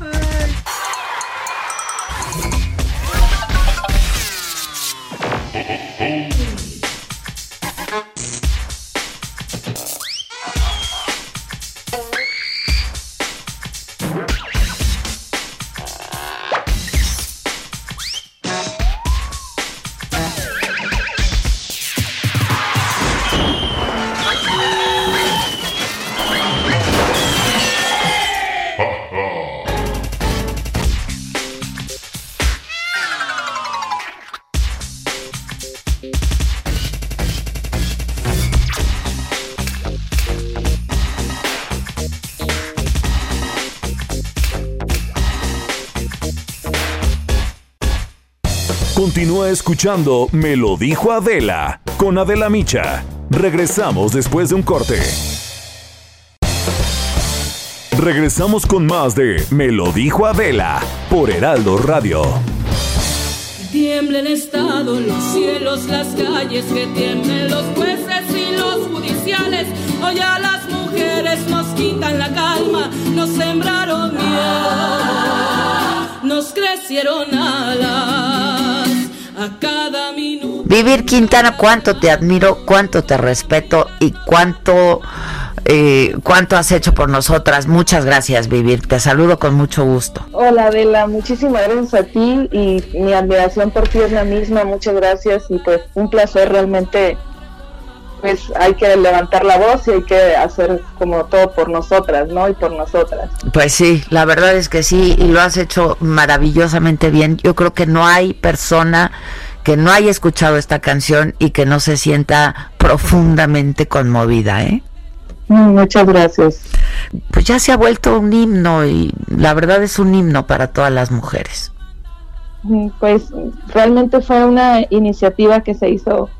Escuchando Me lo dijo Adela con Adela Micha. Regresamos después de un corte. Regresamos con más de Me lo dijo Adela por Heraldo Radio. Tiembla el Estado, los cielos, las calles, que tiemblen los jueces y los judiciales. Hoy a las mujeres nos quitan la calma, nos sembraron miedo, nos crecieron alas a cada minuto. Vivir Quintana, cuánto te admiro, cuánto te respeto y cuánto, eh, cuánto has hecho por nosotras. Muchas gracias, Vivir. Te saludo con mucho gusto. Hola Adela, muchísimas gracias a ti y mi admiración por ti es la misma, muchas gracias y pues un placer realmente pues hay que levantar la voz y hay que hacer como todo por nosotras, ¿no? Y por nosotras. Pues sí, la verdad es que sí, y lo has hecho maravillosamente bien. Yo creo que no hay persona que no haya escuchado esta canción y que no se sienta profundamente conmovida, ¿eh? Mm, Muchas gracias. Pues ya se ha vuelto un himno y la verdad es un himno para todas las mujeres. Mm, Pues realmente fue una iniciativa que se hizo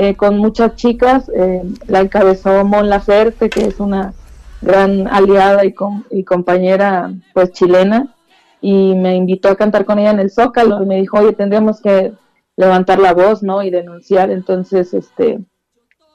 eh, con muchas chicas. eh, la encabezó Mon Laferte, que es una gran aliada y, com- y compañera pues chilena, y me invitó a cantar con ella en el Zócalo y me dijo, oye, tendríamos que levantar la voz, ¿no? Y denunciar. Entonces, este,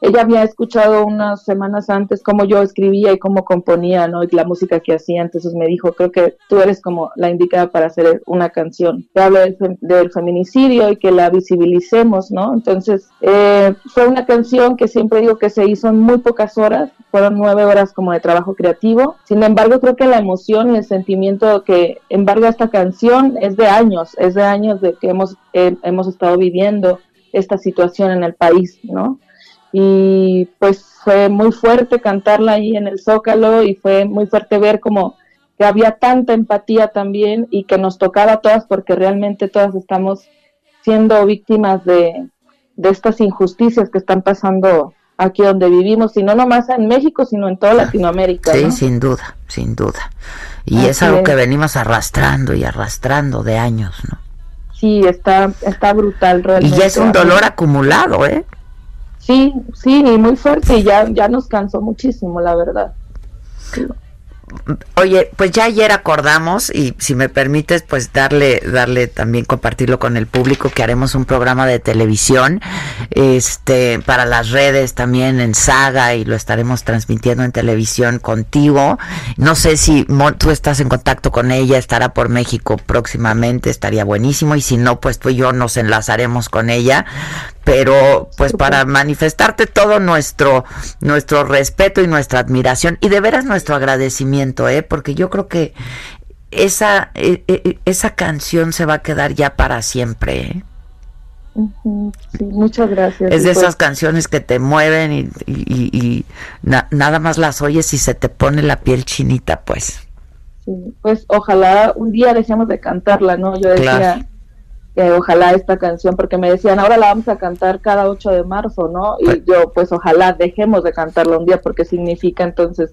ella había escuchado unas semanas antes cómo yo escribía y cómo componía, ¿no? Y la música que hacía. Entonces me dijo, creo que tú eres como la indicada para hacer una canción que habla del, fem- del feminicidio y que la visibilicemos, ¿no? Entonces eh, fue una canción que siempre digo que se hizo en muy pocas horas. Fueron nueve horas como de trabajo creativo. Sin embargo, creo que la emoción y el sentimiento que embarga esta canción es de años, es de años de que hemos, eh, hemos estado viviendo esta situación en el país, ¿no? Y pues fue muy fuerte cantarla ahí en el Zócalo y fue muy fuerte ver como que había tanta empatía también y que nos tocaba a todas porque realmente todas estamos siendo víctimas de, de estas injusticias que están pasando aquí donde vivimos, y no nomás en México, sino en toda Latinoamérica. Sí, ¿no? sin duda, sin duda. Y Así es algo es. que venimos arrastrando y arrastrando de años, ¿no? Sí, está, está brutal Y realmente. ya es un dolor acumulado, ¿eh? Sí, sí, y muy fuerte y ya, ya nos cansó muchísimo, la verdad. Oye, pues ya ayer acordamos y si me permites, pues darle, darle también compartirlo con el público que haremos un programa de televisión, este, para las redes también en Saga y lo estaremos transmitiendo en televisión contigo. No sé si tú estás en contacto con ella, estará por México próximamente, estaría buenísimo y si no, pues tú y yo nos enlazaremos con ella pero pues para manifestarte todo nuestro nuestro respeto y nuestra admiración y de veras nuestro agradecimiento, eh, porque yo creo que esa eh, eh, esa canción se va a quedar ya para siempre. ¿eh? Sí, muchas gracias. Es de pues, esas canciones que te mueven y, y- y- y na- nada más las oyes y se te pone la piel chinita, pues. sí, pues ojalá un día dejemos de cantarla, ¿no? Yo decía Claro. Que ojalá esta canción, porque me decían, ahora la vamos a cantar cada 8 de marzo, ¿no? Y yo, pues ojalá dejemos de cantarla un día, porque significa entonces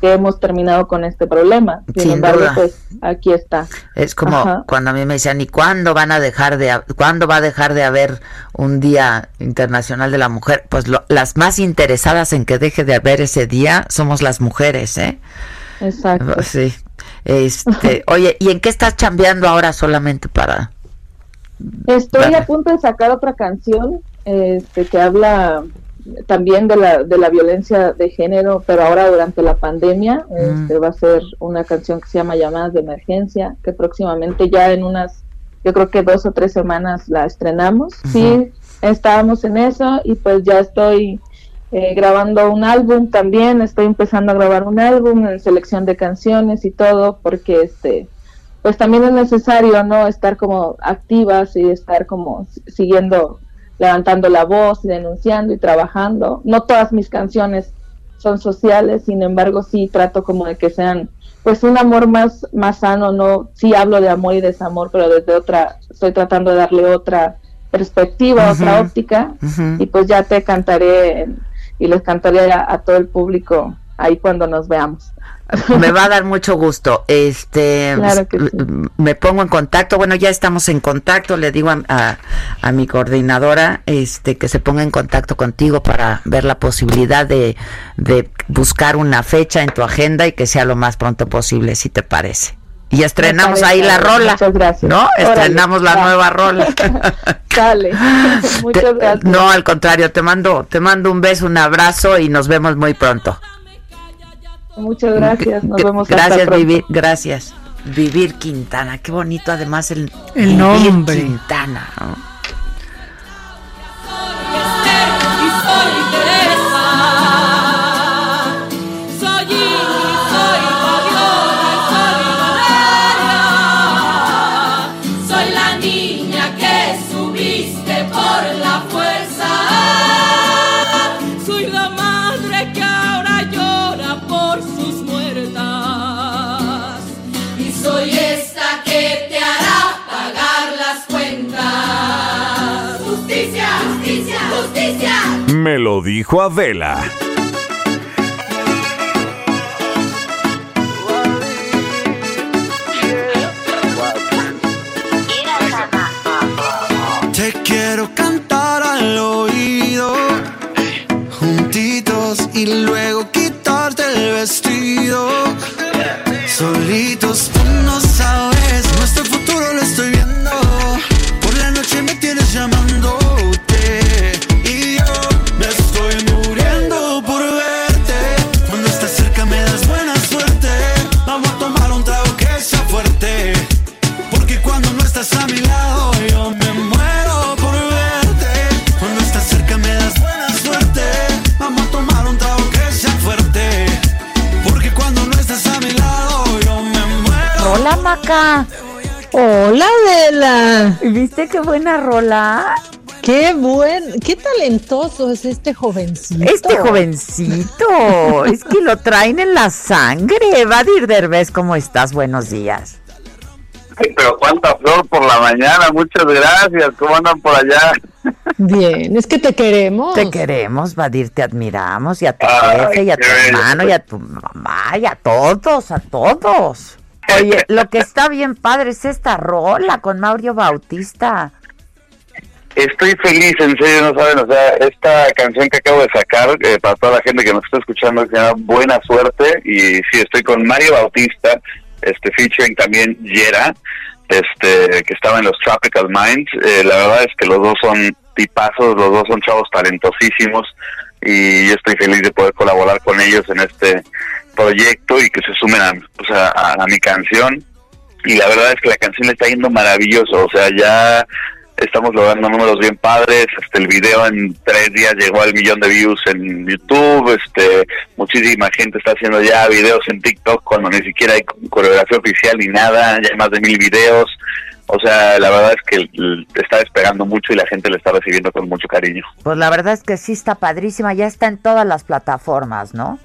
que hemos terminado con este problema. Sin, Sin embargo, duda. pues aquí está. Es como Ajá. cuando a mí me decían, ¿y cuándo van a dejar de, cuándo va a dejar de haber un Día Internacional de la Mujer? Pues lo- las más interesadas en que deje de haber ese día somos las mujeres, ¿eh? Exacto. Sí. Este, oye, ¿y en qué estás chambeando ahora solamente para? Estoy a punto de sacar otra canción este, que habla también de la, de la violencia de género, pero ahora durante la pandemia. Mm. Este, va a ser una canción que se llama Llamadas de Emergencia, que próximamente ya en unas, yo creo que dos o tres semanas la estrenamos. Sí, estábamos en eso y pues ya estoy eh, grabando un álbum también, estoy empezando a grabar un álbum en selección de canciones y todo, porque este pues también es necesario no estar como activas y estar como si- siguiendo levantando la voz y denunciando y trabajando. No todas mis canciones son sociales sin embargo sí trato como de que sean pues un amor más más sano no sí hablo de amor y desamor pero desde otra estoy tratando de darle otra perspectiva otra óptica y pues ya te cantaré y les cantaré a, a todo el público ahí cuando nos veamos Me va a dar mucho gusto. Este, Claro que sí. m- me pongo en contacto. Bueno, ya estamos en contacto. Le digo a, a- a mi coordinadora, este, que se ponga en contacto contigo para ver la posibilidad de, de buscar una fecha en tu agenda y que sea lo más pronto posible, si te parece. Y estrenamos parece, ahí la rola. muchas gracias. ¿No? Órale, Estrenamos la va. nueva rola. Sale. Muchas Te- gracias. No, al contrario, te mando, te mando un beso, un abrazo y nos vemos muy pronto. Muchas gracias. Nos vemos Gracias. Vivir, gracias. Vivir Quintana, qué bonito además el, El Vivir nombre. Quintana. ¿no? Me lo dijo Adela. ¿Viste qué buena rola? Qué buen, qué talentoso es este jovencito. Este jovencito, es que lo traen en la sangre. Vadir Derbez, ¿cómo estás? Buenos días. Pero cuánta flor por la mañana, muchas gracias. ¿Cómo andan por allá? Bien, es que te queremos. Te queremos, Vadir, te admiramos, y a tu Ay, jefe, y a tu bello. hermano, y a tu mamá, y a todos, a todos. Oye, lo que está bien padre es esta rola con Mauro Bautista. Estoy feliz, en serio, no saben, o sea, esta canción que acabo de sacar, eh, para toda la gente que nos está escuchando, se llama Buena Suerte, y sí, estoy con Mario Bautista, este, featuring también Yera, este, que estaba en los Tropical Minds, Eh, la verdad es que los dos son tipazos, los dos son chavos talentosísimos, y yo estoy feliz de poder colaborar con ellos en este proyecto y que se sumen a, pues, a- a- mi canción, y la verdad es que la canción le está yendo maravilloso, o sea, ya estamos logrando números bien padres, este el video en tres días llegó al millón de views en YouTube, este muchísima gente está haciendo ya videos en TikTok cuando ni siquiera hay coreografía oficial ni nada, ya hay más de mil videos, o sea, la verdad es que está despegando mucho y la gente le está recibiendo con mucho cariño. Pues la verdad es que sí está padrísima, ya está en todas las plataformas, ¿no?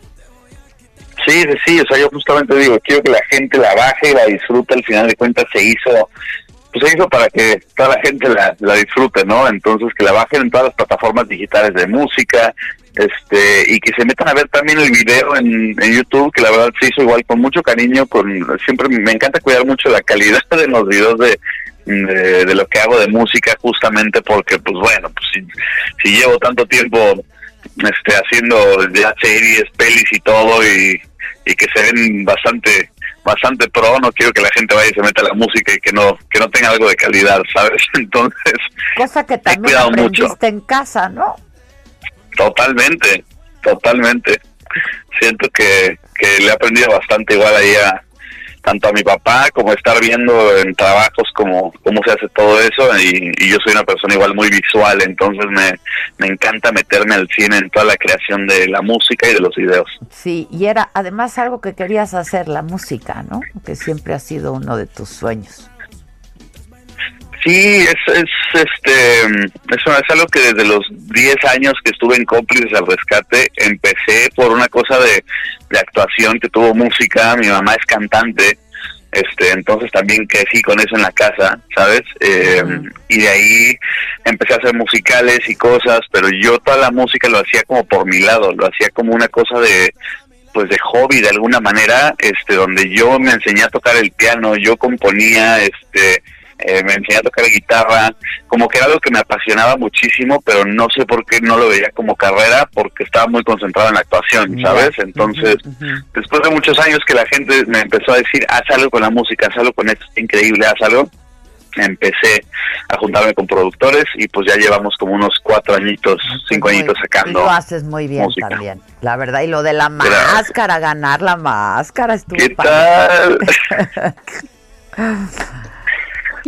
Sí, sí, sí, o sea, yo justamente digo, quiero que la gente la baje y la disfrute, al final de cuentas se hizo, pues se hizo para que toda la gente la, la disfrute, ¿no? Entonces que la bajen en todas las plataformas digitales de música, este, y que se metan a ver también el video en, en YouTube, que la verdad se hizo igual con mucho cariño, con, siempre me encanta cuidar mucho la calidad de los videos de, de, de lo que hago de música justamente porque pues bueno, pues si, si llevo tanto tiempo este haciendo ya series, pelis y todo y, y que se ven bastante bastante pro, no quiero que la gente vaya y se meta a la música y que no que no tenga algo de calidad, ¿sabes? Entonces, Cosa que también aprendiste mucho. en casa, ¿no? totalmente, totalmente. Siento que, que le he aprendido bastante igual ahí a tanto a mi papá como estar viendo en trabajos como cómo se hace todo eso y, y yo soy una persona igual muy visual, entonces me, me encanta meterme al cine en toda la creación de la música y de los videos. Sí, y era además algo que querías hacer, la música, ¿no? Que siempre ha sido uno de tus sueños. Sí, es, es este eso es algo que desde los 10 años que estuve en cómplices al rescate empecé por una cosa de, de actuación que tuvo música, mi mamá es cantante, este entonces también crecí con eso en la casa, ¿sabes? Eh, y de ahí empecé a hacer musicales y cosas, pero yo toda la música lo hacía como por mi lado, lo hacía como una cosa de pues de hobby de alguna manera, este donde yo me enseñé a tocar el piano, yo componía, este eh, me enseñé a tocar guitarra, como que era algo que me apasionaba muchísimo, pero no sé por qué no lo veía como carrera, porque estaba muy concentrado en la actuación, ¿sabes? Entonces, después de muchos años que la gente me empezó a decir, haz algo con la música, haz algo con esto, es increíble, haz algo, empecé a juntarme con productores y pues ya llevamos como unos cuatro añitos, cinco añitos sacando. lo haces muy bien música. también, la verdad. Y lo de la Gracias. máscara, ganar la máscara, estuvo ¿Qué padre.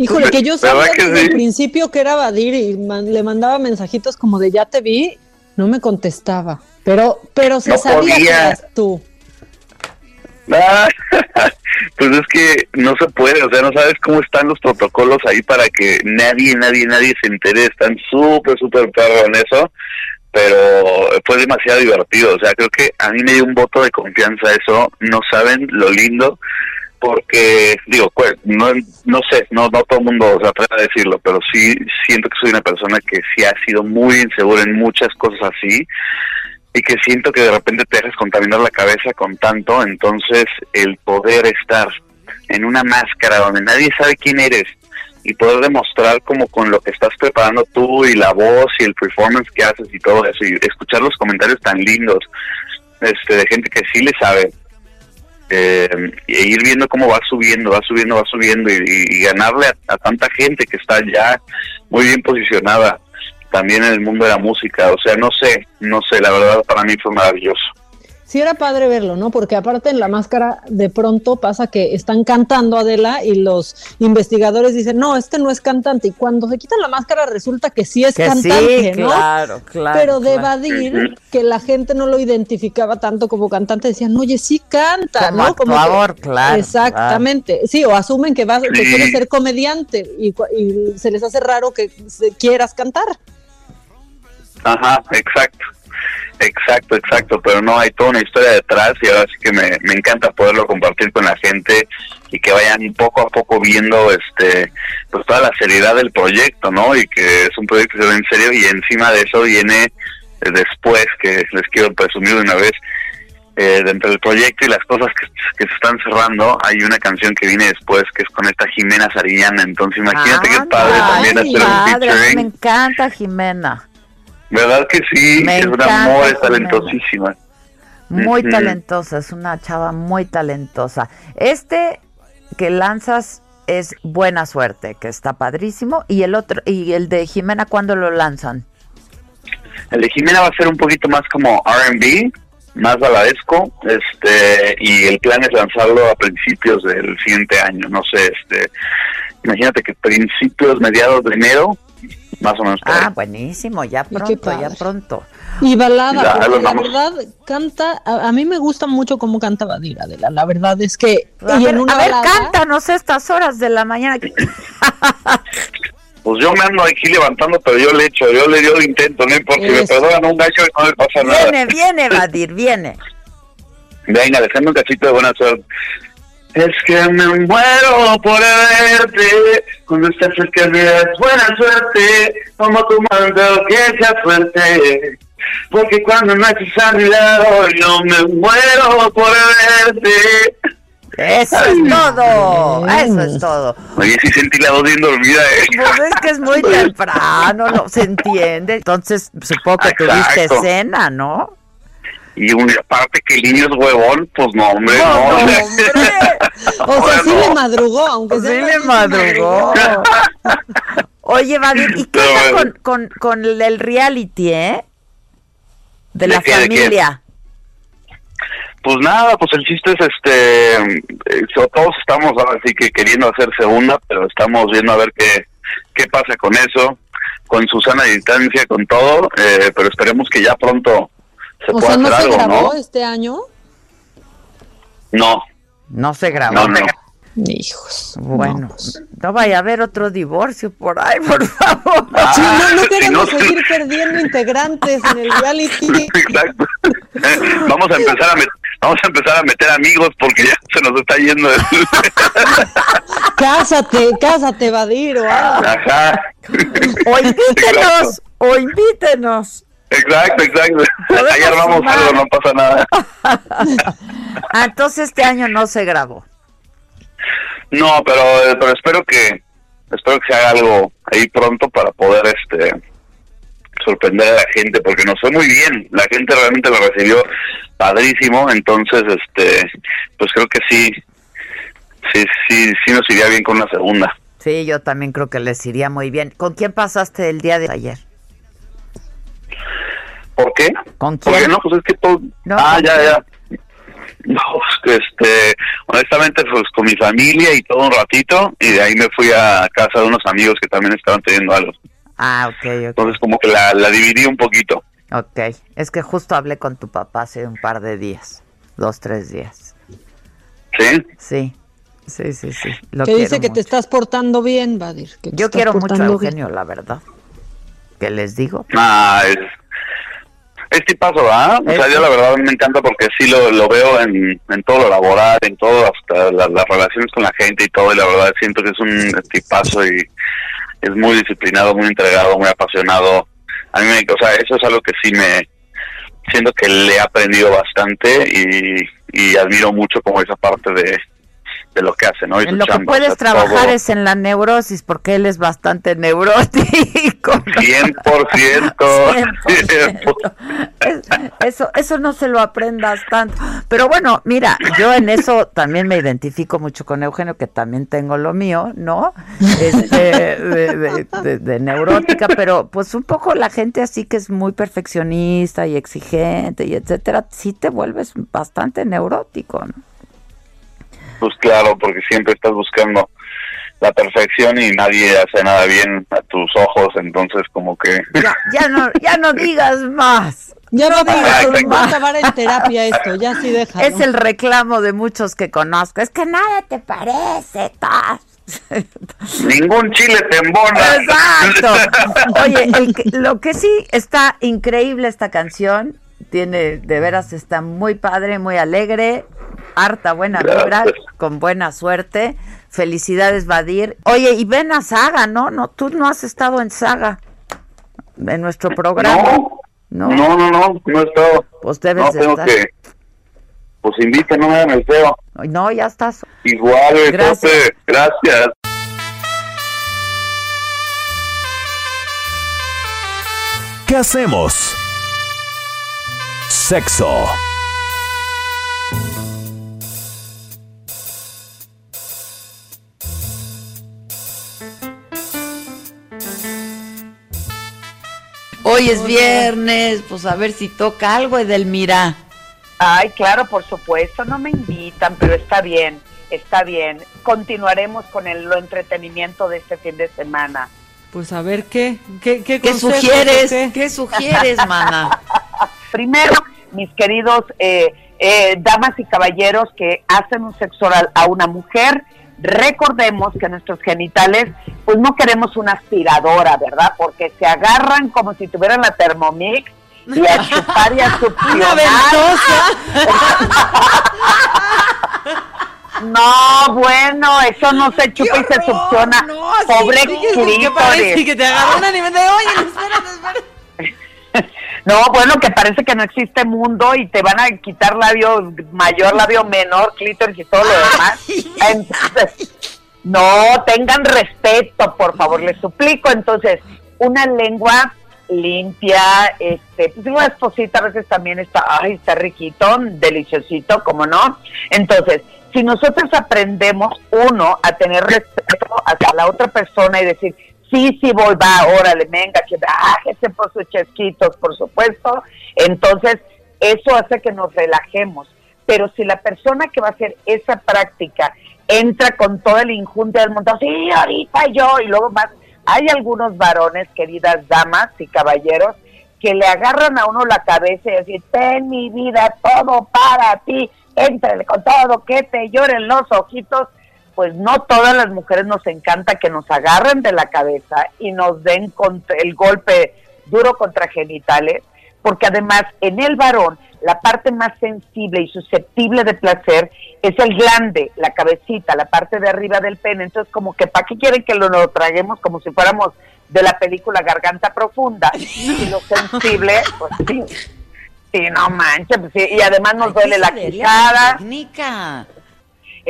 Híjole, que yo ¿Verdad sabía que desde sí? el principio que era Badir y man- le mandaba mensajitos como de ya te vi, no me contestaba. Pero, pero se No sabía que eras tú. Ah, pues es que no se puede, o sea, no sabes cómo están los protocolos ahí para que nadie, nadie, nadie se entere. Están súper, súper perro en eso, pero fue demasiado divertido. O sea, creo que a mí me dio un voto de confianza eso. No saben lo lindo porque digo, pues, no, no sé, no, no todo el mundo se atreve a decirlo, pero sí siento que soy una persona que sí ha sido muy insegura en muchas cosas así y que siento que de repente te dejas contaminar la cabeza con tanto, entonces el poder estar en una máscara donde nadie sabe quién eres y poder demostrar como con lo que estás preparando tú y la voz y el performance que haces y todo eso y escuchar los comentarios tan lindos este de gente que sí le sabe eh, e ir viendo cómo va subiendo, va subiendo, va subiendo y, ganarle a, a tanta gente que está ya muy bien posicionada también en el mundo de la música. O sea, no sé, no sé, la verdad para mí fue maravilloso. Sí era padre verlo, ¿no? Porque aparte en la máscara de pronto pasa que están cantando Adela y los investigadores dicen, no, este no es cantante. Y cuando se quitan la máscara resulta que sí es Que cantante, sí, ¿no? claro, claro, Pero de claro. Badir, que la gente no lo identificaba tanto como cantante, decían, oye, sí canta, Como ¿no? que- actuador, claro, Exactamente. Sí, o asumen que vas, que quieres ser comediante y, y se les hace raro que se- quieras cantar. Ajá, exacto. Exacto, exacto, pero no, hay toda una historia detrás y ahora sí que me, me encanta poderlo compartir con la gente y que vayan poco a poco viendo este pues toda la seriedad del proyecto, ¿no? Y que es un proyecto que se ve en serio y encima de eso viene eh, después, que les quiero presumir de una vez, eh, dentro del proyecto y las cosas que, que se están cerrando, hay una canción que viene después que es con esta Jimena Sariñana, entonces imagínate qué padre también Ay, hacer un padre, me featuring. encanta Jimena. ¿Verdad que sí? Me es un encanta, amor, es Jimena. talentosísima. Muy Ujú. talentosa, es una chava muy talentosa. Este que lanzas es Buena Suerte, que está padrísimo. Y el otro, y el de Jimena, ¿cuándo lo lanzan? El de Jimena va a ser un poquito más como R&B, más baladesco, este, y el plan es lanzarlo a principios del siguiente año, no sé, este, imagínate que principios, mediados de enero, más o menos. por ahí. Ah, buenísimo, ya pronto, ya pronto. Y balada, Ya, la vamos. verdad canta, a, a mí me gusta mucho cómo canta Badir, Adela. La verdad es que A y ver, en una a ver, balada- cántanos estas horas de la mañana. Pues yo me ando aquí levantando, pero yo le echo, yo le dio el intento, no importa, si me perdonan un gallo no me pasa nada. Viene, viene, Badir, viene. Venga, déjame un cachito de buena suerte. Es que me muero por verte, cuando estás cerca me das buena suerte, como tu mando que sea fuerte, porque cuando no estás a mi lado yo me muero por verte. Eso es todo, eso es todo. Oye, sí sentí la voz bien dormida, eh. Pues es que es muy temprano, no se entiende. Entonces, supongo que tuviste Exacto. cena, ¿no? Y un, aparte que el niño es huevón, pues no, hombre, No, no. no, O sea, sí Bueno. le madrugó, aunque Sí sea le sí madrugó. Oye, Badir, ¿y qué onda bueno. con, con, con el el reality, eh? De, ¿De la qué, de qué? familia. Pues nada, pues el chiste es este, eh, todos estamos ahora sí que queriendo hacer segunda, pero estamos viendo a ver qué, qué pasa con eso, con Susana distancia, con todo, eh, pero esperemos que ya pronto se O sea, ¿no se algo, grabó ¿no? este año? No, No se grabó. no, no. Hijos. Bueno, no, vaya a haber otro divorcio por ahí, por favor. Sí, no, no si queremos no- seguir perdiendo integrantes en el reality. Exacto. vamos a empezar a met- vamos a empezar a meter amigos porque ya se nos está yendo. el- Cásate, cásate, Badir o algo. Ajá. O invítenos, o invítenos. Exacto, exacto. Ayer vamos sumar. algo, no pasa nada. Ah, entonces este año no se grabó. No, pero, pero espero que espero que se haga algo ahí pronto para poder este sorprender a la gente porque nos fue muy bien la gente realmente lo recibió padrísimo entonces este pues creo que sí sí sí sí nos iría bien con una segunda Sí, yo también creo que les iría muy bien. ¿Con quién pasaste el día de ayer? ¿Por qué? ¿Con porque quién? no pues es que todo No, ah ¿con ya quién? ya no pues, este honestamente pues con mi familia y todo un ratito y de ahí me fui a casa de unos amigos que también estaban teniendo algo Ah, ok, ok. entonces como que la, la dividí un poquito Ok, es que justo hablé con tu papá hace un par de días, dos, tres días. ¿sí? Sí, sí, sí, sí. Lo que dice que mucho. te estás portando bien, Badir. que Yo quiero mucho a bien. Eugenio, la verdad. ¿Qué les digo? Ah, es, Es tipazo, ¿verdad? O sea, yo la verdad me encanta porque sí lo, lo veo en, en todo lo laboral, en todo, hasta la- las relaciones con la gente y todo, y la verdad siento que es un tipazo y es muy disciplinado, muy entregado, muy apasionado. A mí me, o sea, eso es algo que sí me, siento que le he aprendido bastante y, y admiro mucho como esa parte de, de lo que hace, ¿no? Y En lo que o puedes sea, trabajar todo. es en la neurosis, porque él es bastante neurótico. 100%. Es- Eso, eso no se lo aprendas tanto. Pero bueno, mira, yo en eso también me identifico mucho con Eugenio, que también tengo lo mío, ¿no? Este, de, de- de- de neurótica, pero pues un poco la gente así que es muy perfeccionista y exigente y etcétera, sí te vuelves bastante neurótico, ¿no? Pues claro, porque siempre estás buscando la perfección y nadie hace nada bien a tus ojos, entonces como que... Ya, ya no, ya no digas más. Ya no digas, Exacto. va a acabar en terapia esto, ya sí deja. Es el reclamo de muchos que conozco. Es que nada te parece, tas. Ningún chile te embona. Exacto. Oye, el que- lo que sí está increíble esta canción, tiene, de veras está muy padre, muy alegre, harta buena vibra, con buena suerte. Felicidades, Vadir. Oye, y ven a Saga, ¿no? No, tú no has estado en Saga, en nuestro programa. No, no, no, no, no he estado. Pues debes no, de tengo estar. que... Pues invita, no me hagan el feo. No, ya estás. Igual, Gracias. José, gracias. ¿Qué hacemos? Sexo. Hoy es viernes, pues a ver si toca algo, Edelmira. Ay, claro, por supuesto, no me invitan, pero está bien, está bien. Continuaremos con el lo entretenimiento de este fin de semana. Pues a ver qué, qué, qué, ¿Qué consejos, sugieres? ¿Qué sugieres, mana? Primero, mis queridos eh, eh, damas y caballeros que hacen un sexo oral a una mujer, recordemos que nuestros genitales, pues no queremos una aspiradora, ¿verdad? Porque se agarran como si tuvieran la Thermomix y a chupar y a succionar. No, bueno, eso no se chupa y se succiona. Pobre que parece clítoris. que te agarran y me de, oye, espérate, espérate. No, bueno, que parece que no existe mundo y te van a quitar labio mayor, labio menor, clítoris y todo lo demás. Entonces, no, tengan respeto, por favor, les suplico. Entonces, una lengua limpia, este, pues una esposita a veces también está, ay, está riquito, deliciosito, como no. Entonces, si nosotros aprendemos, uno, a tener respeto hacia la otra persona y decir, sí, sí voy, va, órale, venga, que bájese por sus chesquitos, por supuesto, entonces eso hace que nos relajemos. Pero si la persona que va a hacer esa práctica entra con todo el injunte del montón, sí, ahorita yo, y luego más, hay algunos varones, queridas damas y caballeros, que le agarran a uno la cabeza y decir, ten mi vida, todo para ti, éntrale con todo, que te lloren los ojitos, pues no todas las mujeres nos encanta que nos agarren de la cabeza y nos den el golpe duro contra genitales, porque además en el varón la parte más sensible y susceptible de placer es el glande, la cabecita, la parte de arriba del pene. Entonces, como que ¿para qué quieren que lo, lo traguemos como si fuéramos de la película Garganta Profunda? Y lo sensible, pues sí. Sí, no manches, pues sí, y además nos duele la quijada. técnica.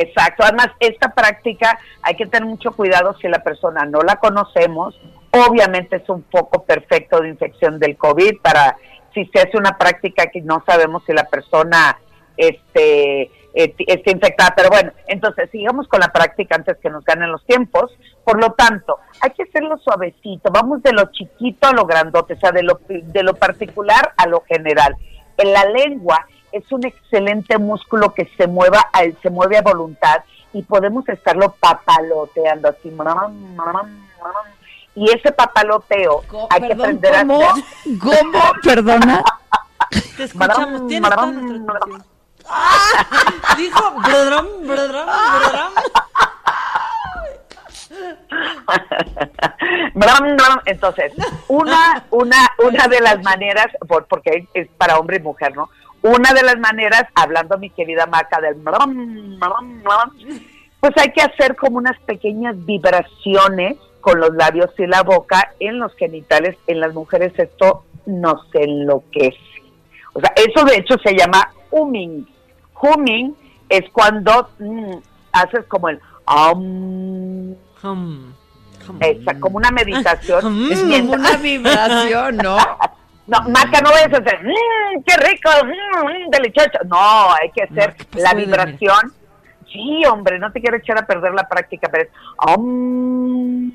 Exacto, además esta práctica hay que tener mucho cuidado si la persona no la conocemos, obviamente es un foco perfecto de infección del COVID para si se hace una práctica que no sabemos si la persona este eh, está infectada, pero bueno, entonces sigamos con la práctica antes que nos ganen los tiempos, por lo tanto, hay que hacerlo suavecito, vamos de lo chiquito a lo grandote, o sea, de lo, de lo particular a lo general. En la lengua es un excelente músculo que se mueva a, se mueve a voluntad y podemos estarlo papaloteando así. mam, mam, mam. Y ese papaloteo hay que perdón, aprender ¿cómo? a hacer. ¿Cómo? Perdona. Te escuchamos, tienes toda nuestra atención. Dijo, brodrón, brodrón, brodrón. Entonces, una, una, una de las maneras, por- porque es para hombre y mujer, ¿no? Una de las maneras, hablando mi querida Maca del pues hay que hacer como unas pequeñas vibraciones con los labios y la boca en los genitales. En las mujeres esto nos enloquece. O sea, eso de hecho se llama humming. Humming es cuando mm, haces como el um, esa, como una meditación. Es como una vibración, ¿no? No, Maca, no vayas a hacer, "Mm, qué rico, mm, mm, delicioso. No, hay que hacer la vibración. Sí, hombre, no te quiero echar a perder la práctica, pero es, um,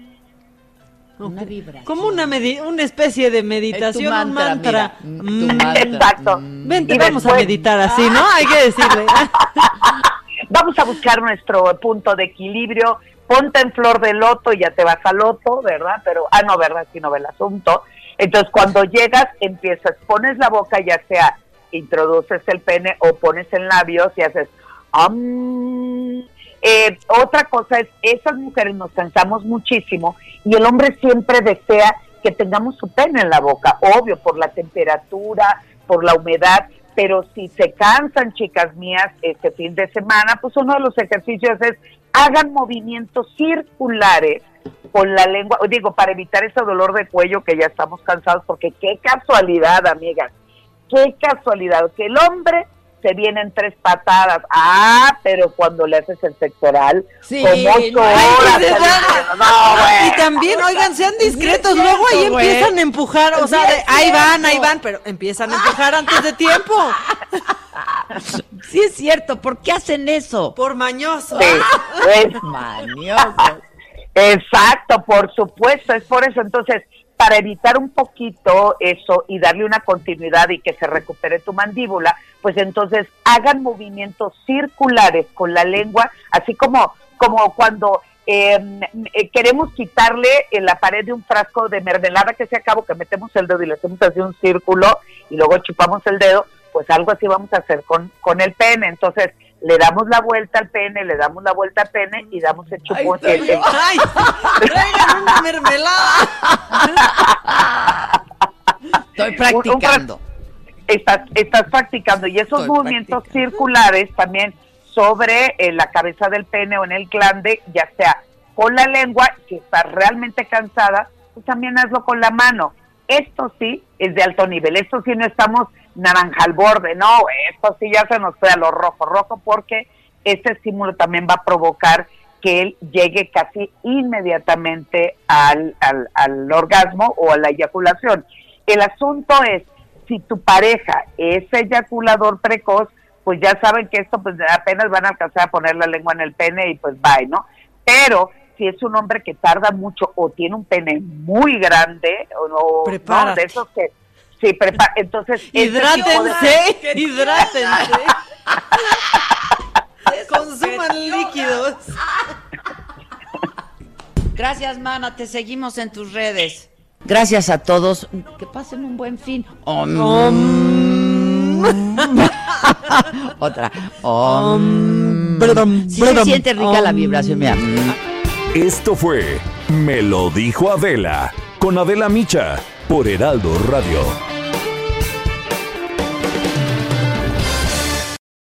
Una vibración. Como una, medi- una especie de meditación, un mantra. mira, Mm. tu mantra. Exacto. Vente, Y vamos a meditar así, ¿no? Hay que decirle. Vamos a buscar nuestro punto de equilibrio. Ponte en flor de loto y ya te vas al loto, ¿verdad? Pero, ah, no, ¿verdad? Si no ve el asunto. Entonces, cuando llegas, empiezas, pones la boca, ya sea introduces el pene o pones en labios y haces. "Am". Eh, otra cosa es, esas mujeres nos cansamos muchísimo y el hombre siempre desea que tengamos su pene en la boca, obvio, por la temperatura, por la humedad, pero si se cansan, chicas mías, este fin de semana, pues uno de los ejercicios es hagan movimientos circulares con la lengua, digo, para evitar ese dolor de cuello que ya estamos cansados, porque qué casualidad, amigas, qué casualidad, que el hombre se viene en tres patadas, ah, pero cuando le haces el sectoral, Sí, como ocho no, horas, ay, verdad. no. Y también, oigan, sean discretos. Sí, Luego ahí güey. empiezan a empujar. O sea, de, ahí van, ahí van, pero empiezan a empujar antes de tiempo. Sí es cierto, ¿por qué hacen eso? Por mañoso. Sí, es- Mañosos. Exacto, por supuesto, es por eso. Entonces, para evitar un poquito eso y darle una continuidad y que se recupere tu mandíbula, pues entonces hagan movimientos circulares con la lengua, así como, como cuando eh, eh, queremos quitarle en la pared de un frasco de mermelada que se acabó, que metemos el dedo y le hacemos así un círculo y luego chupamos el dedo, pues algo así vamos a hacer con, con el pene. Entonces, le damos la vuelta al pene, le damos la vuelta al pene y damos el chupón. Ay, el- el- Ay, traigan una mermelada. Estoy practicando. estás, estás practicando y esos Estoy movimientos circulares también sobre eh, la cabeza del pene o en el glande, ya sea con la lengua, que estás realmente cansada, pues también hazlo con la mano. Esto sí es de alto nivel, esto sí no estamos naranja al borde, no, esto sí ya se nos fue a lo rojo, rojo porque este estímulo también va a provocar que él llegue casi inmediatamente al, al, al orgasmo o a la eyaculación. El asunto es, si tu pareja es eyaculador precoz, pues ya saben que esto pues apenas van a alcanzar a poner la lengua en el pene y pues bye, ¿no? Pero si es un hombre que tarda mucho o tiene un pene muy grande o no, ¿no? De esos que sí prepara, entonces este de- Hidrátense, hidrátense. Consuman líquidos. Gracias, mana. Te seguimos en tus redes. Gracias a todos. Que pasen un buen fin. Om. Otra. Om. Sí se siente rica la vibración, mira. Esto fue Me lo dijo Adela con Adela Micha por Heraldo Radio.